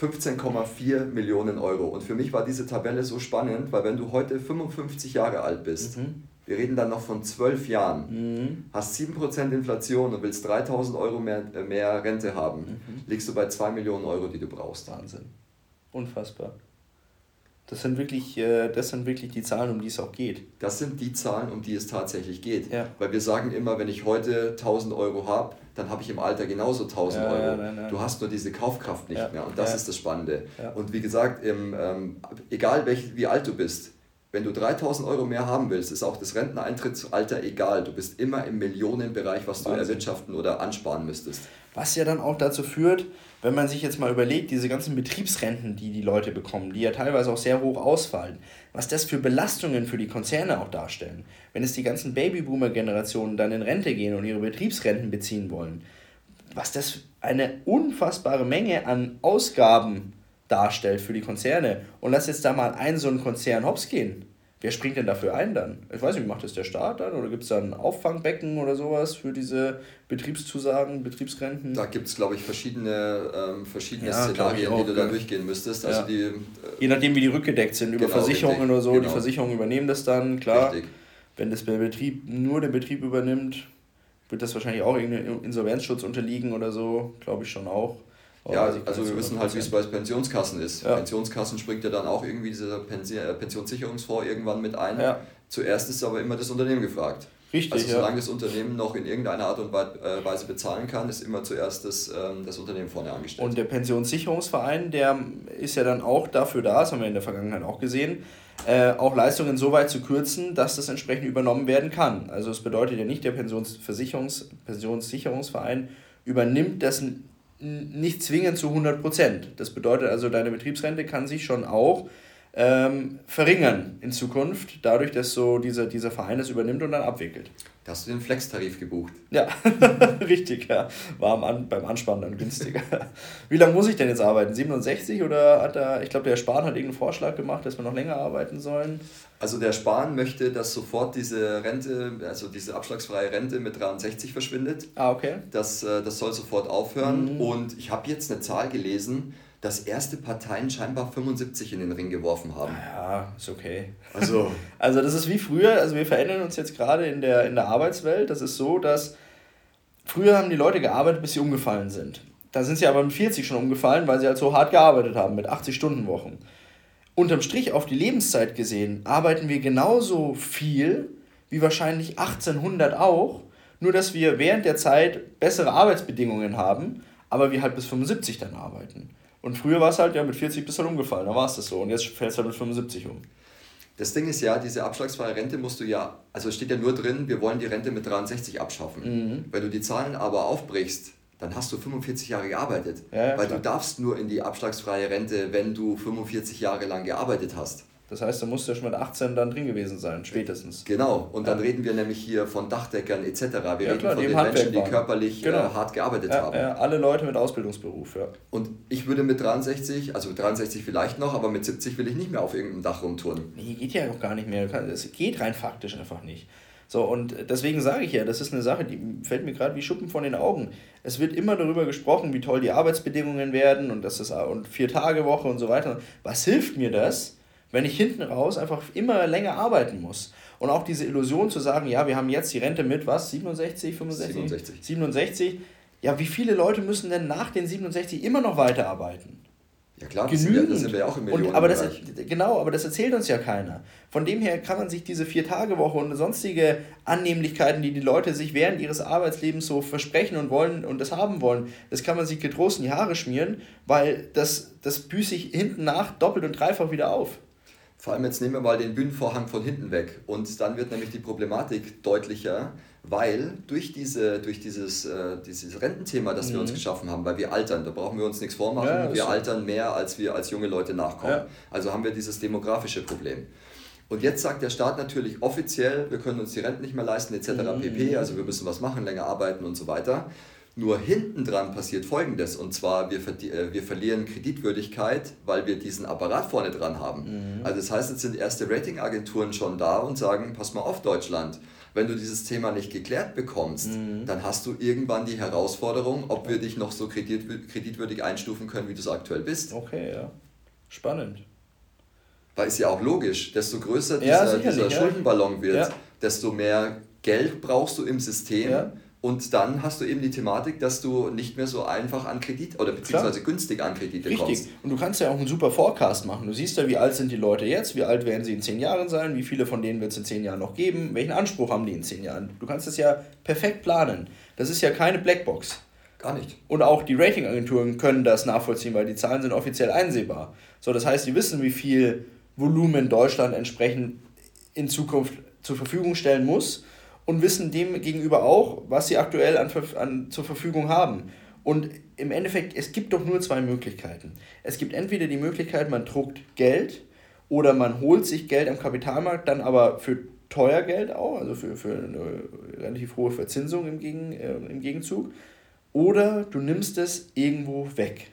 15,4 Millionen Euro. Und für mich war diese Tabelle so spannend, weil wenn du heute 55 Jahre alt bist, mhm. Wir reden dann noch von 12 Jahren, mhm. hast 7% Inflation und willst 3000 Euro mehr, äh, mehr Rente haben, mhm. liegst du bei 2 Millionen Euro, die du brauchst. Wahnsinn. Unfassbar. Das sind wirklich, äh, das sind wirklich die Zahlen, um die es auch geht. Das sind die Zahlen, um die es tatsächlich geht. Ja. Weil wir sagen immer, wenn ich heute 1000 Euro habe, dann habe ich im Alter genauso 1000 ja, Euro. Ja, nein, nein. Du hast nur diese Kaufkraft nicht mehr und das ist das Spannende. Und wie gesagt, im, ähm, egal welch, wie alt du bist, wenn du 3000 Euro mehr haben willst, ist auch das Renteneintrittsalter egal. Du bist immer im Millionenbereich, was Wahnsinn. du erwirtschaften oder ansparen müsstest. Was ja dann auch dazu führt, wenn man sich jetzt mal überlegt, diese ganzen Betriebsrenten, die die Leute bekommen, die ja teilweise auch sehr hoch ausfallen, was das für Belastungen für die Konzerne auch darstellen. Wenn es die ganzen Babyboomer-Generationen dann in Rente gehen und ihre Betriebsrenten beziehen wollen, was das eine unfassbare Menge an Ausgaben darstellt für die Konzerne. Und lass jetzt da mal ein so einen Konzern hops gehen. Wer springt denn dafür ein dann? Ich weiß nicht, macht das der Staat dann oder gibt es da ein Auffangbecken oder sowas für diese Betriebszusagen, Betriebsrenten? Da gibt es, glaube ich, verschiedene, ähm, verschiedene ja, Szenarien, die du da durchgehen müsstest. Also ja. die, äh, Je nachdem, wie die rückgedeckt sind, über genau, Versicherungen richtig, oder so. Genau. Die Versicherungen übernehmen das dann, klar. Richtig. Wenn das der Betrieb nur der Betrieb übernimmt, wird das wahrscheinlich auch irgendeinem Insolvenzschutz unterliegen oder so, glaube ich schon auch. Ja, also, wir wissen halt, wie es bei Pensionskassen ist. Ja. Pensionskassen springt ja dann auch irgendwie dieser äh, Pensionssicherungsfonds irgendwann mit ein. Ja. Zuerst ist aber immer das Unternehmen gefragt. Richtig. Also solange ja. das Unternehmen noch in irgendeiner Art und äh, Weise bezahlen kann, ist immer zuerst das, ähm, das Unternehmen vorne angestellt. Und der Pensionssicherungsverein, der ist ja dann auch dafür da, das haben wir in der Vergangenheit auch gesehen, äh, auch Leistungen so weit zu kürzen, dass das entsprechend übernommen werden kann. Also es bedeutet ja nicht, der Pensionsversicherungs Pensionssicherungsverein übernimmt das nicht zwingend zu 100 Prozent. Das bedeutet also, deine Betriebsrente kann sich schon auch ähm, verringern in Zukunft, dadurch, dass so dieser, dieser Verein es übernimmt und dann abwickelt. Da hast du den Flex-Tarif gebucht. Ja, richtig, ja. War am beim Anspannen dann günstiger. Wie lange muss ich denn jetzt arbeiten? 67 oder hat er, ich glaube, der Spahn hat irgendeinen Vorschlag gemacht, dass wir noch länger arbeiten sollen? Also der Spahn möchte, dass sofort diese Rente, also diese abschlagsfreie Rente mit 63 verschwindet. Ah, okay. Das, äh, das soll sofort aufhören. Mhm. Und ich habe jetzt eine Zahl gelesen, dass erste Parteien scheinbar 75 in den Ring geworfen haben. Ja, ist okay. Also, also das ist wie früher, also wir verändern uns jetzt gerade in der, in der Arbeitswelt. Das ist so, dass früher haben die Leute gearbeitet, bis sie umgefallen sind. Da sind sie aber mit 40 schon umgefallen, weil sie halt so hart gearbeitet haben, mit 80-Stunden-Wochen. Unterm Strich auf die Lebenszeit gesehen, arbeiten wir genauso viel wie wahrscheinlich 1800 auch, nur dass wir während der Zeit bessere Arbeitsbedingungen haben, aber wir halt bis 75 dann arbeiten. Und früher war es halt, ja, mit 40 bist du halt umgefallen, da war es das so. Und jetzt fällst du halt mit 75 um. Das Ding ist ja, diese abschlagsfreie Rente musst du ja, also steht ja nur drin, wir wollen die Rente mit 63 abschaffen. Mhm. Wenn du die Zahlen aber aufbrichst, dann hast du 45 Jahre gearbeitet. Ja, ja, weil klar. du darfst nur in die abschlagsfreie Rente, wenn du 45 Jahre lang gearbeitet hast. Das heißt, da musst du ja schon mit 18 dann drin gewesen sein, spätestens. Genau, und dann ja. reden wir nämlich hier von Dachdeckern etc. Wir ja, reden klar, von den Menschen, die körperlich äh, genau. äh, hart gearbeitet ja, haben. Ja, alle Leute mit Ausbildungsberuf, ja. Und ich würde mit 63, also 63 vielleicht noch, aber mit 70 will ich nicht mehr auf irgendeinem Dach rumtouren. Nee, geht ja auch gar nicht mehr. Es geht rein faktisch einfach nicht. So, und deswegen sage ich ja, das ist eine Sache, die fällt mir gerade wie Schuppen von den Augen. Es wird immer darüber gesprochen, wie toll die Arbeitsbedingungen werden und das ist und vier Tage Woche und so weiter. Was hilft mir das? Wenn ich hinten raus einfach immer länger arbeiten muss. Und auch diese Illusion zu sagen, ja, wir haben jetzt die Rente mit was, 67, 65? 67. 67. Ja, wie viele Leute müssen denn nach den 67 immer noch weiterarbeiten? Ja klar, das Genügend. Sind, ja, das sind wir auch im und, aber das, Genau, aber das erzählt uns ja keiner. Von dem her kann man sich diese Vier-Tage-Woche und sonstige Annehmlichkeiten, die die Leute sich während ihres Arbeitslebens so versprechen und wollen und das haben wollen, das kann man sich getrost in die Haare schmieren, weil das, das büße ich hinten nach doppelt und dreifach wieder auf. Vor allem jetzt nehmen wir mal den Bühnenvorhang von hinten weg und dann wird nämlich die Problematik deutlicher, weil durch, diese, durch dieses, äh, dieses Rententhema, das mhm. wir uns mhm. geschaffen haben, weil wir altern, da brauchen wir uns nichts vormachen, ja, wir altern mehr, als wir als junge Leute nachkommen. Ja. Also haben wir dieses demografische Problem. Und jetzt sagt der Staat natürlich offiziell, wir können uns die Renten nicht mehr leisten, etc. Mhm. pp. Also wir müssen was machen, länger arbeiten und so weiter. Nur hinten dran passiert Folgendes, und zwar wir, äh, wir verlieren Kreditwürdigkeit, weil wir diesen Apparat vorne dran haben. Mhm. Also das heißt, jetzt sind erste Ratingagenturen schon da und sagen, pass mal auf Deutschland, wenn du dieses Thema nicht geklärt bekommst, mhm. dann hast du irgendwann die Herausforderung, ob wir dich noch so kreditwürdig einstufen können, wie du es aktuell bist. Okay, ja. Spannend. Weil ist ja auch logisch, desto größer dieser, ja, dieser Schuldenballon wird, ja. desto mehr Geld brauchst du im System. Ja und dann hast du eben die Thematik, dass du nicht mehr so einfach an Kredit oder beziehungsweise Klar. günstig an Kredite Richtig. kommst. Und du kannst ja auch einen super Forecast machen. Du siehst ja, wie alt sind die Leute jetzt, wie alt werden sie in zehn Jahren sein, wie viele von denen wird es in zehn Jahren noch geben, welchen Anspruch haben die in zehn Jahren. Du kannst das ja perfekt planen. Das ist ja keine Blackbox. Gar nicht. Und auch die Ratingagenturen können das nachvollziehen, weil die Zahlen sind offiziell einsehbar. So, das heißt, die wissen, wie viel Volumen Deutschland entsprechend in Zukunft zur Verfügung stellen muss und wissen dem gegenüber auch, was sie aktuell an, an, zur Verfügung haben. Und im Endeffekt, es gibt doch nur zwei Möglichkeiten. Es gibt entweder die Möglichkeit, man druckt Geld oder man holt sich Geld am Kapitalmarkt, dann aber für teuer Geld auch, also für, für eine relativ hohe Verzinsung im, Gegen, äh, im Gegenzug. Oder du nimmst es irgendwo weg.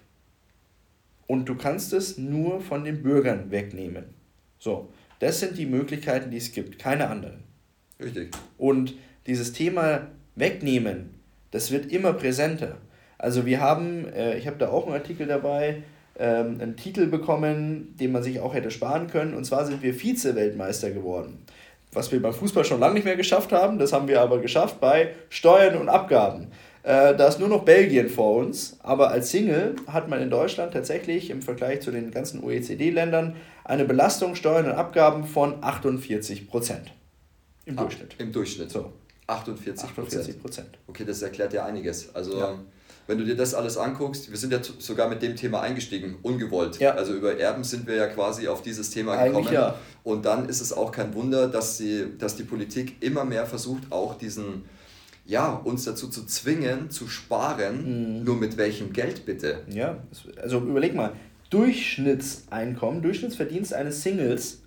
Und du kannst es nur von den Bürgern wegnehmen. So, das sind die Möglichkeiten, die es gibt, keine anderen. Richtig. Und dieses Thema wegnehmen, das wird immer präsenter. Also wir haben, äh, ich habe da auch einen Artikel dabei, ähm, einen Titel bekommen, den man sich auch hätte sparen können. Und zwar sind wir Vize-Weltmeister geworden. Was wir beim Fußball schon lange nicht mehr geschafft haben, das haben wir aber geschafft bei Steuern und Abgaben. Äh, da ist nur noch Belgien vor uns, aber als Single hat man in Deutschland tatsächlich im Vergleich zu den ganzen OECD-Ländern eine Belastung Steuern und Abgaben von 48 Prozent. Im ah, Durchschnitt. Im Durchschnitt. So. 48 Prozent. Okay, das erklärt ja einiges. Also, ja. wenn du dir das alles anguckst, wir sind ja sogar mit dem Thema eingestiegen, ungewollt. Ja. Also, über Erben sind wir ja quasi auf dieses Thema Eigentlich gekommen. Ja. Und dann ist es auch kein Wunder, dass, sie, dass die Politik immer mehr versucht, auch diesen, ja, uns dazu zu zwingen, zu sparen. Mhm. Nur mit welchem Geld bitte? Ja, also überleg mal, Durchschnittseinkommen, Durchschnittsverdienst eines Singles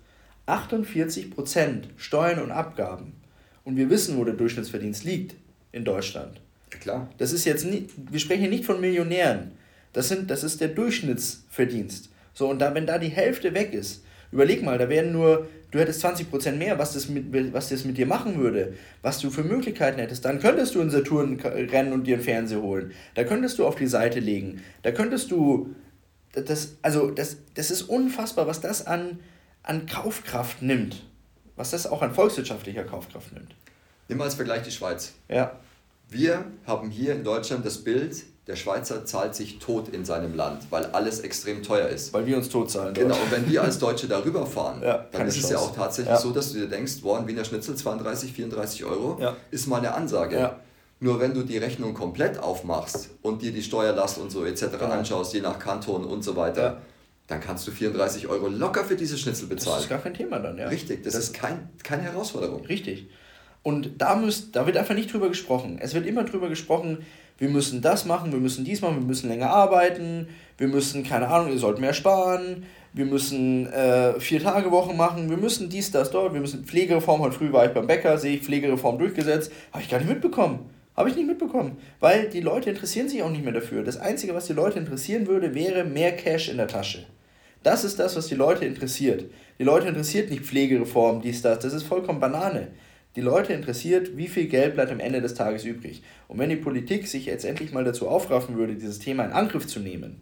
48% Steuern und Abgaben. Und wir wissen, wo der Durchschnittsverdienst liegt in Deutschland. Ja, klar. Das ist jetzt nicht, wir sprechen hier nicht von Millionären. Das, sind, das ist der Durchschnittsverdienst. So, und da, wenn da die Hälfte weg ist, überleg mal, da wären nur, du hättest 20% mehr, was das, mit, was das mit dir machen würde, was du für Möglichkeiten hättest. Dann könntest du in Saturn rennen und dir einen Fernseher holen. Da könntest du auf die Seite legen. Da könntest du, das, also das, das ist unfassbar, was das an, an Kaufkraft nimmt. Was das auch an volkswirtschaftlicher Kaufkraft nimmt. Nimm mal als Vergleich die Schweiz. Ja. Wir haben hier in Deutschland das Bild, der Schweizer zahlt sich tot in seinem Land, weil alles extrem teuer ist. Weil wir uns tot zahlen. Genau, und wenn wir als Deutsche darüber fahren, ja, dann ist es ja auch tatsächlich ja. so, dass du dir denkst, boah, ein Wiener Schnitzel 32, 34 Euro ja. ist mal eine Ansage. Nur wenn du die Rechnung komplett aufmachst und dir die Steuerlast und so etc. Genau. anschaust, je nach Kanton und so weiter, dann kannst du 34 Euro locker für diese Schnitzel bezahlen. Das ist gar kein Thema dann, ja. Richtig, das, das ist kein, keine Herausforderung. Richtig. Und da, müsst, da wird einfach nicht drüber gesprochen. Es wird immer drüber gesprochen, wir müssen das machen, wir müssen dies machen, wir müssen länger arbeiten, wir müssen, keine Ahnung, ihr sollt mehr sparen, wir müssen äh, vier Tage Wochen machen, wir müssen dies, das, dort, wir müssen Pflegereform, heute früh war ich beim Bäcker, sehe ich Pflegereform durchgesetzt, habe ich gar nicht mitbekommen. Habe ich nicht mitbekommen, weil die Leute interessieren sich auch nicht mehr dafür. Das Einzige, was die Leute interessieren würde, wäre mehr Cash in der Tasche. Das ist das, was die Leute interessiert. Die Leute interessiert nicht Pflegereform, dies, das. Das ist vollkommen Banane. Die Leute interessiert, wie viel Geld bleibt am Ende des Tages übrig. Und wenn die Politik sich jetzt endlich mal dazu aufraffen würde, dieses Thema in Angriff zu nehmen,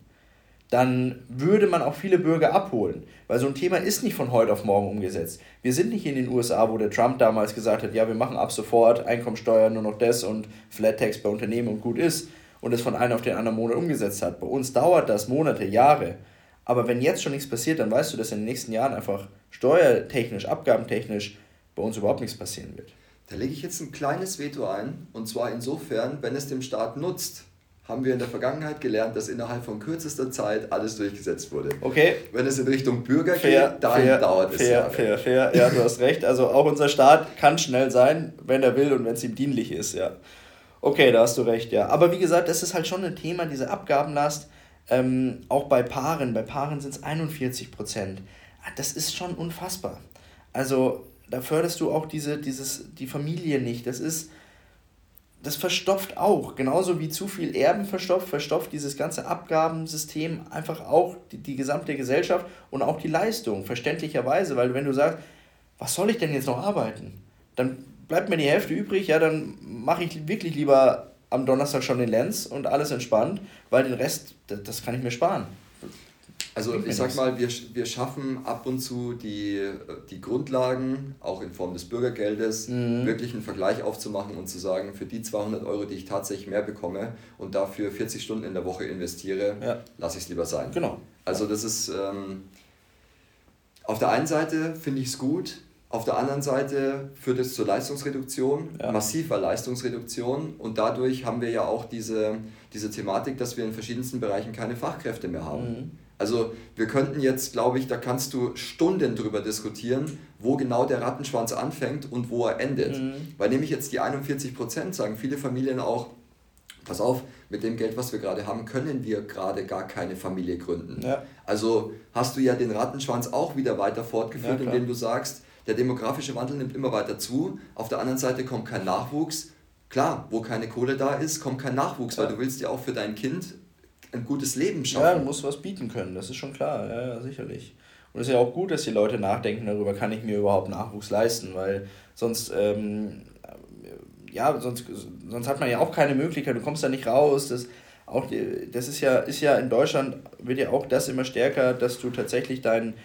dann würde man auch viele Bürger abholen. Weil so ein Thema ist nicht von heute auf morgen umgesetzt. Wir sind nicht in den USA, wo der Trump damals gesagt hat, ja, wir machen ab sofort Einkommensteuer nur noch das und Flat Tax bei Unternehmen und gut ist und es von einem auf den anderen Monat umgesetzt hat. Bei uns dauert das Monate, Jahre. Aber wenn jetzt schon nichts passiert, dann weißt du, dass in den nächsten Jahren einfach steuertechnisch, abgabentechnisch bei uns überhaupt nichts passieren wird. Da lege ich jetzt ein kleines Veto ein, und zwar insofern, wenn es dem Staat nutzt. Haben wir in der Vergangenheit gelernt, dass innerhalb von kürzester Zeit alles durchgesetzt wurde. Okay. Wenn es in Richtung Bürger fair, geht, dann fair, dauert es fair, Jahre. Fair, fair, ja, du hast recht. Also auch unser Staat kann schnell sein, wenn er will und wenn es ihm dienlich ist, ja. Okay, da hast du recht, ja. Aber wie gesagt, das ist halt schon ein Thema, diese Abgabenlast. Ähm, auch bei Paaren, bei Paaren sind es 41 Prozent. Das ist schon unfassbar. Also da förderst du auch diese, dieses, die Familie nicht. Das ist, das verstopft auch. Genauso wie zu viel Erben verstopft, verstopft dieses ganze Abgabensystem einfach auch die, die gesamte Gesellschaft und auch die Leistung, verständlicherweise. Weil wenn du sagst, was soll ich denn jetzt noch arbeiten? Dann bleibt mir die Hälfte übrig, ja, dann mache ich wirklich lieber am Donnerstag schon den Lenz und alles entspannt, weil den Rest, das, das kann ich mir sparen. Also ich sag mal, wir, wir schaffen ab und zu die, die Grundlagen, auch in Form des Bürgergeldes, Mhm. wirklich einen Vergleich aufzumachen und zu sagen, für die 200 Euro, die ich tatsächlich mehr bekomme und dafür 40 Stunden in der Woche investiere, Ja. lasse ich es lieber sein. Genau. Also das ist, ähm, auf der einen Seite finde ich es gut, auf der anderen Seite führt es zur Leistungsreduktion, Ja. massiver Leistungsreduktion und dadurch haben wir ja auch diese, diese Thematik, dass wir in verschiedensten Bereichen keine Fachkräfte mehr haben. Mhm. Also wir könnten jetzt, glaube ich, da kannst du Stunden drüber diskutieren, wo genau der Rattenschwanz anfängt und wo er endet. Mhm. Weil nämlich jetzt die 41 Prozent sagen viele Familien auch, pass auf, mit dem Geld, was wir gerade haben, können wir gerade gar keine Familie gründen. Ja. Also hast du ja den Rattenschwanz auch wieder weiter Ja, fortgeführt, klar. indem du sagst, der demografische Wandel nimmt immer weiter zu, auf der anderen Seite kommt kein Nachwuchs. Klar, wo keine Kohle da ist, kommt kein Nachwuchs, weil Ja. du willst ja auch für dein Kind ein gutes Leben schaffen. Ja, du musst was bieten können, das ist schon klar, ja, ja, sicherlich. Und es ist ja auch gut, dass die Leute nachdenken darüber, kann ich mir überhaupt Nachwuchs leisten, weil sonst, ähm, ja, sonst, sonst hat man ja auch keine Möglichkeit, du kommst da nicht raus. Das, auch, das ist ja, ist ja in Deutschland, wird ja auch das immer stärker, dass du tatsächlich dein,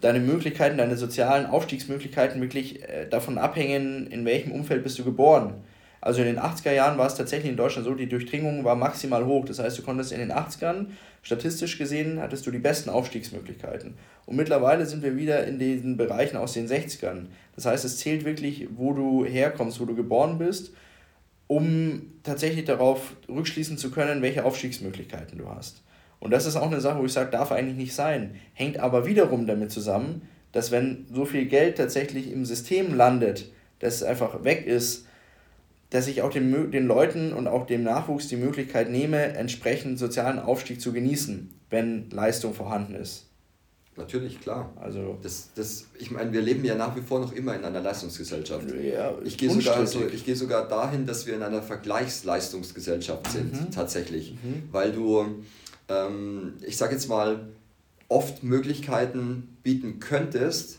deine Möglichkeiten, deine sozialen Aufstiegsmöglichkeiten wirklich äh, davon abhängen, in welchem Umfeld bist du geboren. Also in den 80er Jahren war es tatsächlich in Deutschland so, die Durchdringung war maximal hoch. Das heißt, du konntest in den 80ern, statistisch gesehen, hattest du die besten Aufstiegsmöglichkeiten. Und mittlerweile sind wir wieder in diesen Bereichen aus den 60ern. Das heißt, es zählt wirklich, wo du herkommst, wo du geboren bist, um tatsächlich darauf rückschließen zu können, welche Aufstiegsmöglichkeiten du hast. Und das ist auch eine Sache, wo ich sage, darf eigentlich nicht sein. Hängt aber wiederum damit zusammen, dass wenn so viel Geld tatsächlich im System landet, dass es einfach weg ist, dass ich auch den, den Leuten und auch dem Nachwuchs die Möglichkeit nehme, entsprechend sozialen Aufstieg zu genießen, wenn Leistung vorhanden ist. Natürlich, klar. Also das, das, ich meine, wir leben ja nach wie vor noch immer in einer Leistungsgesellschaft. Ja, ich gehe sogar, so, ich gehe sogar dahin, dass wir in einer Vergleichsleistungsgesellschaft sind, mhm. tatsächlich. Mhm. Weil du, ähm, ich sage jetzt mal, oft Möglichkeiten bieten könntest,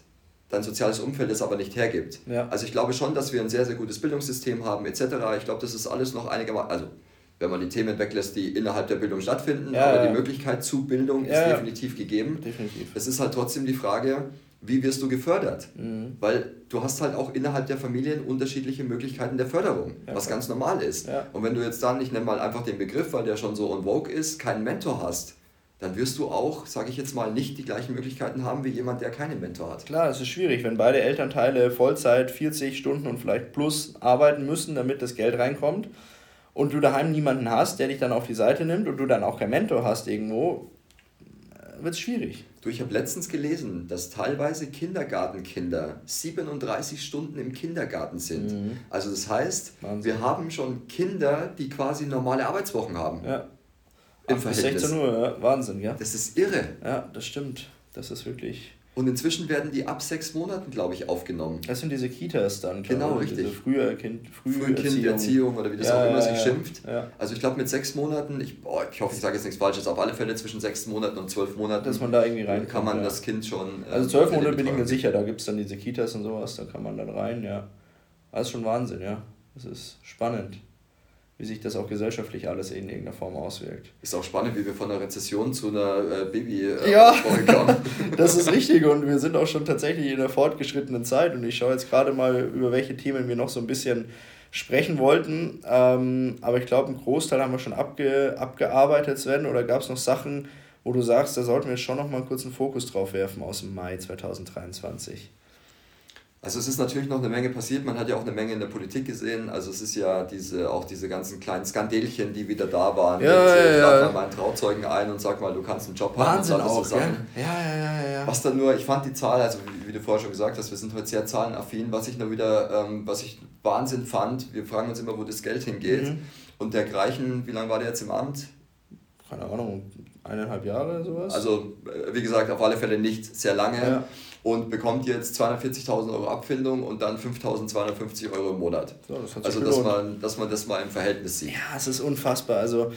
dein soziales Umfeld es aber nicht hergibt. Ja. Also ich glaube schon, dass wir ein sehr, sehr gutes Bildungssystem haben, etc. Ich glaube, das ist alles noch einigermaßen, also wenn man die Themen weglässt, die innerhalb der Bildung stattfinden, ja, aber die Möglichkeit zu Bildung ist definitiv gegeben. Definitiv. Es ist halt trotzdem die Frage, wie wirst du gefördert? Mhm. Weil du hast halt auch innerhalb der Familien unterschiedliche Möglichkeiten der Förderung, ja, was ganz normal ist. Ja. Und wenn du jetzt dann, ich nenne mal einfach den Begriff, weil der schon so on vogue ist, keinen Mentor hast, dann wirst du auch, sage ich jetzt mal, nicht die gleichen Möglichkeiten haben wie jemand, der keinen Mentor hat. Klar, es ist schwierig, wenn beide Elternteile Vollzeit 40 Stunden und vielleicht plus arbeiten müssen, damit das Geld reinkommt und du daheim niemanden hast, der dich dann auf die Seite nimmt und du dann auch keinen Mentor hast irgendwo, äh, wird es schwierig. Du, ich habe letztens gelesen, dass teilweise Kindergartenkinder 37 Stunden im Kindergarten sind. Mhm. Also das heißt, Wahnsinn. wir haben schon Kinder, die quasi normale Arbeitswochen haben. Ja. Im Bis 16 Uhr, ja. Wahnsinn, ja. Das ist irre. Ja, das stimmt. Das ist wirklich. Und inzwischen werden die ab sechs Monaten, glaube ich, aufgenommen. Das sind diese Kitas dann. Genau, richtig. Diese frühe kind, frühe Kinderziehung oder wie das ja, auch immer sich schimpft. Ja. Also ich glaube mit sechs Monaten, ich, boah, ich hoffe, ich sage jetzt nichts Falsches, auf alle Fälle zwischen sechs Monaten und zwölf Monaten. Dass man da irgendwie rein kann man ja. das Kind schon. Äh, also zwölf Monate bin ich mir sicher, da gibt es dann diese Kitas und sowas, da kann man dann rein, ja. Das ist schon Wahnsinn, ja. Das ist spannend wie sich das auch gesellschaftlich alles in irgendeiner Form auswirkt. Ist auch spannend, wie wir von einer Rezession zu einer äh, baby äh, ja, kommen. das ist richtig und wir sind auch schon tatsächlich in der fortgeschrittenen Zeit und ich schaue jetzt gerade mal, über welche Themen wir noch so ein bisschen sprechen wollten, ähm, aber ich glaube, einen Großteil haben wir schon abge, abgearbeitet, Sven, oder gab es noch Sachen, wo du sagst, da sollten wir schon noch mal einen kurzen Fokus drauf werfen aus dem Mai 2023? Also es ist natürlich noch eine Menge passiert, man hat ja auch eine Menge in der Politik gesehen, also es ist ja diese, auch diese ganzen kleinen Skandelchen, die wieder da waren. Ja, mit, ja, äh, ja. mal meinen Trauzeugen ein und sag mal, du kannst einen Job Wahnsinn haben. Wahnsinn auch, so ja? ja, ja, ja, Was dann nur, ich fand die Zahl, also wie, wie, du vorher schon gesagt hast, wir sind heute sehr zahlenaffin, was ich nur wieder, ähm, was ich Wahnsinn fand, wir fragen uns immer, wo das Geld hingeht. Mhm. Und der Greichen, wie lange war der jetzt im Amt? Keine Ahnung, eineinhalb Jahre sowas? Also, äh, wie gesagt, auf alle Fälle nicht sehr lange. Ja und bekommt jetzt 240.000 Euro Abfindung und dann 5.250 Euro im Monat. So, das also, dass man, dass man das mal im Verhältnis sieht. Ja, es ist unfassbar. Also,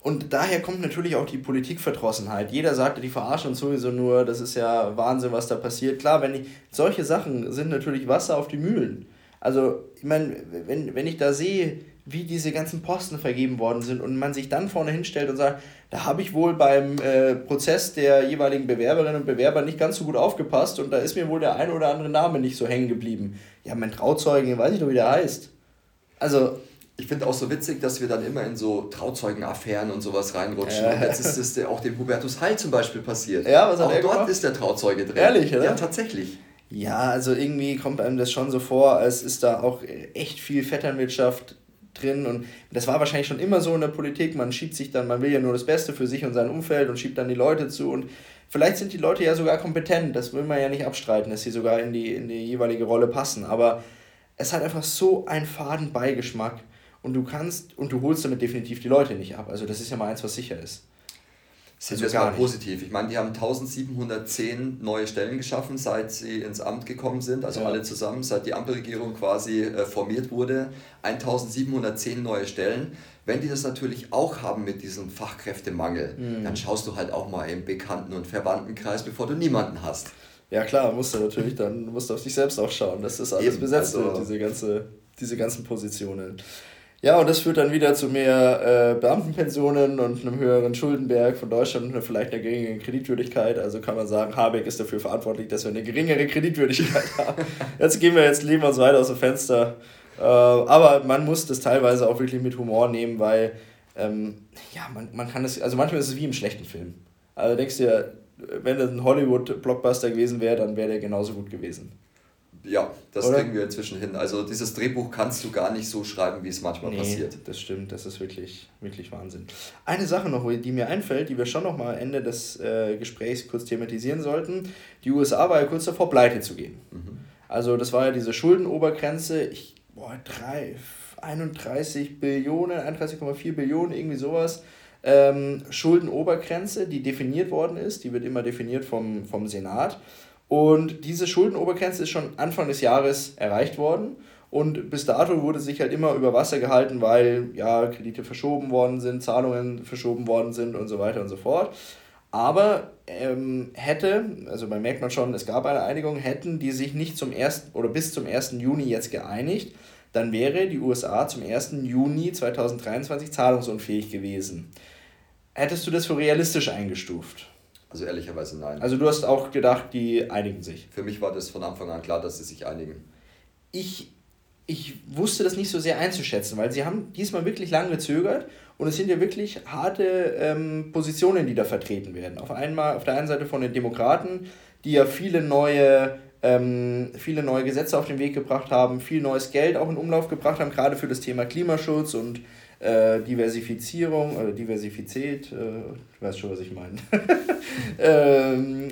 und daher kommt natürlich auch die Politikverdrossenheit. Jeder sagte, die verarschen uns sowieso nur, das ist ja Wahnsinn, was da passiert. Klar, wenn ich, solche Sachen sind natürlich Wasser auf die Mühlen. Also, ich meine, wenn, wenn ich da sehe, wie diese ganzen Posten vergeben worden sind und man sich dann vorne hinstellt und sagt, da habe ich wohl beim äh, Prozess der jeweiligen Bewerberinnen und Bewerber nicht ganz so gut aufgepasst und da ist mir wohl der ein oder andere Name nicht so hängen geblieben. Ja, mein Trauzeugen, weiß ich doch, wie der heißt. Also. Ich finde auch so witzig, dass wir dann immer in so Trauzeugenaffären und sowas reinrutschen. Äh. Und jetzt ist es auch dem Hubertus Heil zum Beispiel passiert. Ja, was hat auch er dort gemacht? ist der Trauzeuge drin. Ehrlich, oder? Ja, tatsächlich. Ja, also irgendwie kommt einem das schon so vor, als ist da auch echt viel Vetternwirtschaft drin und das war wahrscheinlich schon immer so in der Politik, man schiebt sich dann, man will ja nur das Beste für sich und sein Umfeld und schiebt dann die Leute zu und vielleicht sind die Leute ja sogar kompetent, das will man ja nicht abstreiten, dass sie sogar in die, in die jeweilige Rolle passen, aber es hat einfach so einen faden Beigeschmack und du kannst und du holst damit definitiv die Leute nicht ab, also das ist ja mal eins, was sicher ist. Sind wir mal positiv. Ich meine, die haben 1710 neue Stellen geschaffen, seit sie ins Amt gekommen sind, also ja. alle zusammen, seit die Ampelregierung quasi äh, formiert wurde. 1710 neue Stellen. Wenn die das natürlich auch haben mit diesem Fachkräftemangel, mhm. dann schaust du halt auch mal im Bekannten- und Verwandtenkreis, bevor du niemanden hast. Ja klar, musst du natürlich dann musst du auf dich selbst auch schauen, dass das alles Eben, besetzt also, wird, diese, ganze, diese ganzen Positionen. Ja, und das führt dann wieder zu mehr äh, Beamtenpensionen und einem höheren Schuldenberg von Deutschland und vielleicht einer geringeren Kreditwürdigkeit. Also kann man sagen, Habeck ist dafür verantwortlich, dass wir eine geringere Kreditwürdigkeit haben. Jetzt gehen wir jetzt, wir uns weiter aus dem Fenster. Äh, aber man muss das teilweise auch wirklich mit Humor nehmen, weil ähm, ja, man, man kann es, also manchmal ist es wie im schlechten Film. Also denkst du dir, wenn das ein Hollywood-Blockbuster gewesen wäre, dann wäre der genauso gut gewesen. Ja, das Oder? kriegen wir inzwischen hin. Also dieses Drehbuch kannst du gar nicht so schreiben, wie es manchmal nee, passiert. Das stimmt, das ist wirklich, wirklich Wahnsinn. Eine Sache noch, die mir einfällt, die wir schon noch mal Ende des äh, Gesprächs kurz thematisieren sollten. Die USA war ja kurz davor, pleite zu gehen. Mhm. Also das war ja diese Schuldenobergrenze, ich, boah, drei, 31 Billionen, 31,4 Billionen, irgendwie sowas. Ähm, Schuldenobergrenze, die definiert worden ist, die wird immer definiert vom, vom Senat. Und diese Schuldenobergrenze ist schon Anfang des Jahres erreicht worden. Und bis dato wurde sich halt immer über Wasser gehalten, weil ja Kredite verschoben worden sind, Zahlungen verschoben worden sind und so weiter und so fort. Aber ähm, hätte, also man merkt man schon, es gab eine Einigung, hätten die sich nicht zum 1. oder bis zum 1. Juni jetzt geeinigt, dann wäre die USA zum 1. Juni 2023 zahlungsunfähig gewesen. Hättest du das für realistisch eingestuft? Also ehrlicherweise nein. Also du hast auch gedacht, die einigen sich. Für mich war das von Anfang an klar, dass sie sich einigen. Ich, ich wusste das nicht so sehr einzuschätzen, weil sie haben diesmal wirklich lange gezögert und es sind ja wirklich harte ähm, Positionen, die da vertreten werden. Auf, einmal, auf der einen Seite von den Demokraten, die ja viele neue, ähm, viele neue Gesetze auf den Weg gebracht haben, viel neues Geld auch in Umlauf gebracht haben, gerade für das Thema Klimaschutz und äh, Diversifizierung oder Diversifizität, äh, du weißt schon, was ich meine. ähm,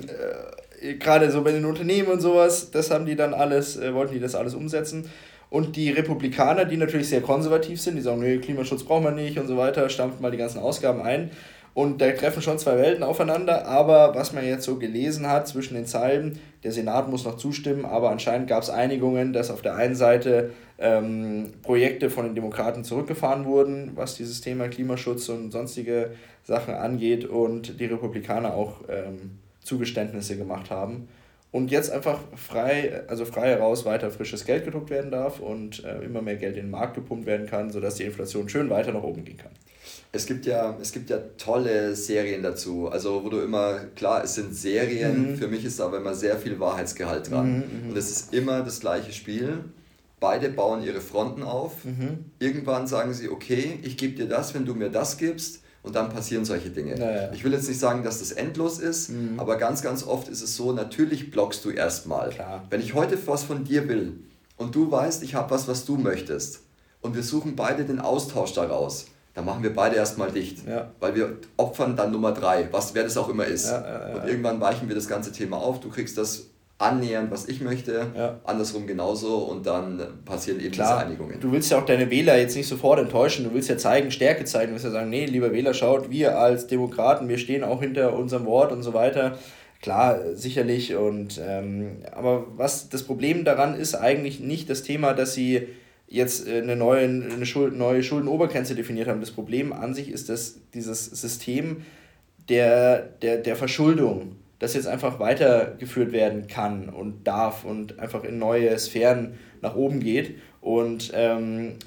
äh, Gerade so bei den Unternehmen und sowas, das haben die dann alles, äh, wollten die das alles umsetzen. Und die Republikaner, die natürlich sehr konservativ sind, die sagen, nee, Klimaschutz brauchen wir nicht und so weiter, stampfen mal die ganzen Ausgaben ein. Und da treffen schon zwei Welten aufeinander, aber was man jetzt so gelesen hat zwischen den Zeilen, der Senat muss noch zustimmen, aber anscheinend gab es Einigungen, dass auf der einen Seite ähm, Projekte von den Demokraten zurückgefahren wurden, was dieses Thema Klimaschutz und sonstige Sachen angeht und die Republikaner auch ähm, Zugeständnisse gemacht haben. Und jetzt einfach frei, also frei heraus weiter frisches Geld gedruckt werden darf und äh, immer mehr Geld in den Markt gepumpt werden kann, sodass die Inflation schön weiter nach oben gehen kann. Es gibt ja, es gibt ja tolle Serien dazu. Also wo du immer, klar, es sind Serien, mhm. für mich ist aber immer sehr viel Wahrheitsgehalt dran. Mhm, mhm. und es ist immer das gleiche Spiel. Beide bauen ihre Fronten auf. Mhm. Irgendwann sagen sie, okay, ich gebe dir das, wenn du mir das gibst. Und dann passieren solche Dinge. Ja, Ich will jetzt nicht sagen, dass das endlos ist, mhm. aber ganz, ganz oft ist es so, natürlich blockst du erstmal. Wenn ich heute was von dir will und du weißt, ich habe was, was du möchtest und wir suchen beide den Austausch daraus, dann machen wir beide erstmal dicht. Ja. Weil wir opfern dann Nummer drei, was wer das auch immer ist. Ja, und irgendwann weichen wir das ganze Thema auf. Du kriegst das annähernd, was ich möchte, ja. andersrum genauso und dann passieren eben Klar, diese Einigungen. Du willst ja auch deine Wähler jetzt nicht sofort enttäuschen, du willst ja zeigen, Stärke zeigen, du willst ja sagen, nee, lieber Wähler, schaut, wir als Demokraten, wir stehen auch hinter unserem Wort und so weiter. Klar, sicherlich und ähm, aber was das Problem daran ist eigentlich nicht das Thema, dass sie jetzt eine neue, eine Schuld, neue Schuldenobergrenze definiert haben. Das Problem an sich ist, dass dieses System der, der, der Verschuldung das jetzt einfach weitergeführt werden kann und darf und einfach in neue Sphären nach oben geht und ähm,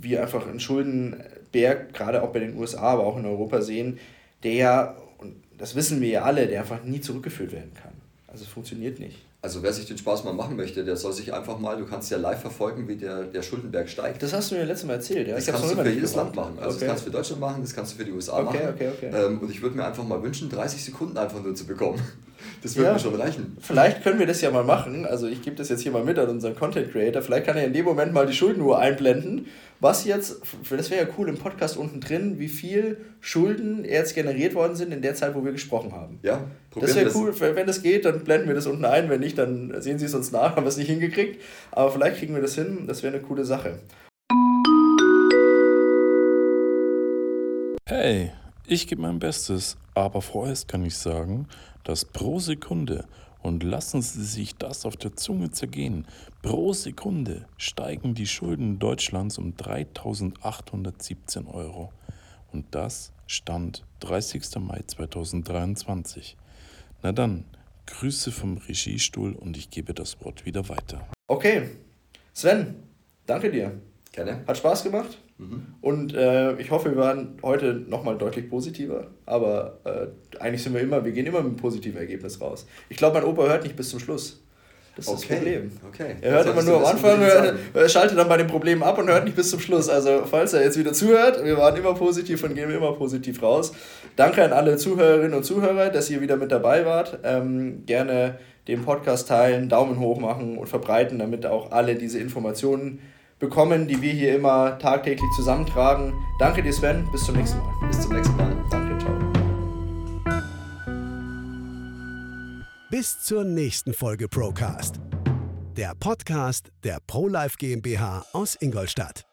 wir einfach einen Schuldenberg, gerade auch bei den USA, aber auch in Europa sehen, der ja, und das wissen wir ja alle, der einfach nie zurückgeführt werden kann. Also es funktioniert nicht. Also wer sich den Spaß mal machen möchte, der soll sich einfach mal, du kannst ja live verfolgen, wie der, der Schuldenberg steigt. Das hast du mir letztes Mal erzählt, ja? Das kannst du für jedes Land machen. Also okay. das kannst du für Deutschland machen, das kannst du für die USA okay, machen. Okay, okay. Ähm, und ich würde mir einfach mal wünschen, 30 Sekunden einfach nur zu bekommen. Das würde ja, mir schon reichen. Vielleicht können wir das ja mal machen. Also ich gebe das jetzt hier mal mit an unseren Content Creator. Vielleicht kann er in dem Moment mal die Schuldenuhr einblenden. Was jetzt, das wäre ja cool im Podcast unten drin, wie viel Schulden jetzt generiert worden sind in der Zeit, wo wir gesprochen haben. Ja, probieren Das wäre cool, wenn das geht, dann blenden wir das unten ein. Wenn nicht, dann sehen Sie es uns nach, haben wir es nicht hingekriegt. Aber vielleicht kriegen wir das hin, das wäre eine coole Sache. Hey, ich gebe mein Bestes, aber vorerst kann ich sagen, dass pro Sekunde, und lassen Sie sich das auf der Zunge zergehen, pro Sekunde steigen die Schulden Deutschlands um 3.817 Euro. Und das stand 30. Mai 2023. Na dann, Grüße vom Regiestuhl und ich gebe das Wort wieder weiter. Okay, Sven, danke dir. Gerne. Hat Spaß gemacht. Mhm. Und äh, ich hoffe, wir waren heute nochmal deutlich positiver. Aber äh, eigentlich sind wir immer, wir gehen immer mit einem positiven Ergebnis raus. Ich glaube, mein Opa hört nicht bis zum Schluss. Das ist okay. das Problem. Okay. Er hört immer nur am Anfang, er schaltet dann bei den Problemen ab und hört nicht bis zum Schluss. Also, falls er jetzt wieder zuhört, wir waren immer positiv und gehen immer positiv raus. Danke an alle Zuhörerinnen und Zuhörer, dass ihr wieder mit dabei wart. Ähm, gerne den Podcast teilen, Daumen hoch machen und verbreiten, damit auch alle diese Informationen bekommen, die wir hier immer tagtäglich zusammentragen. Danke dir, Sven. Bis zum nächsten Mal. Bis zum nächsten Mal. Danke, ciao. Bis zur nächsten Folge Procast. Der Podcast der ProLife GmbH aus Ingolstadt.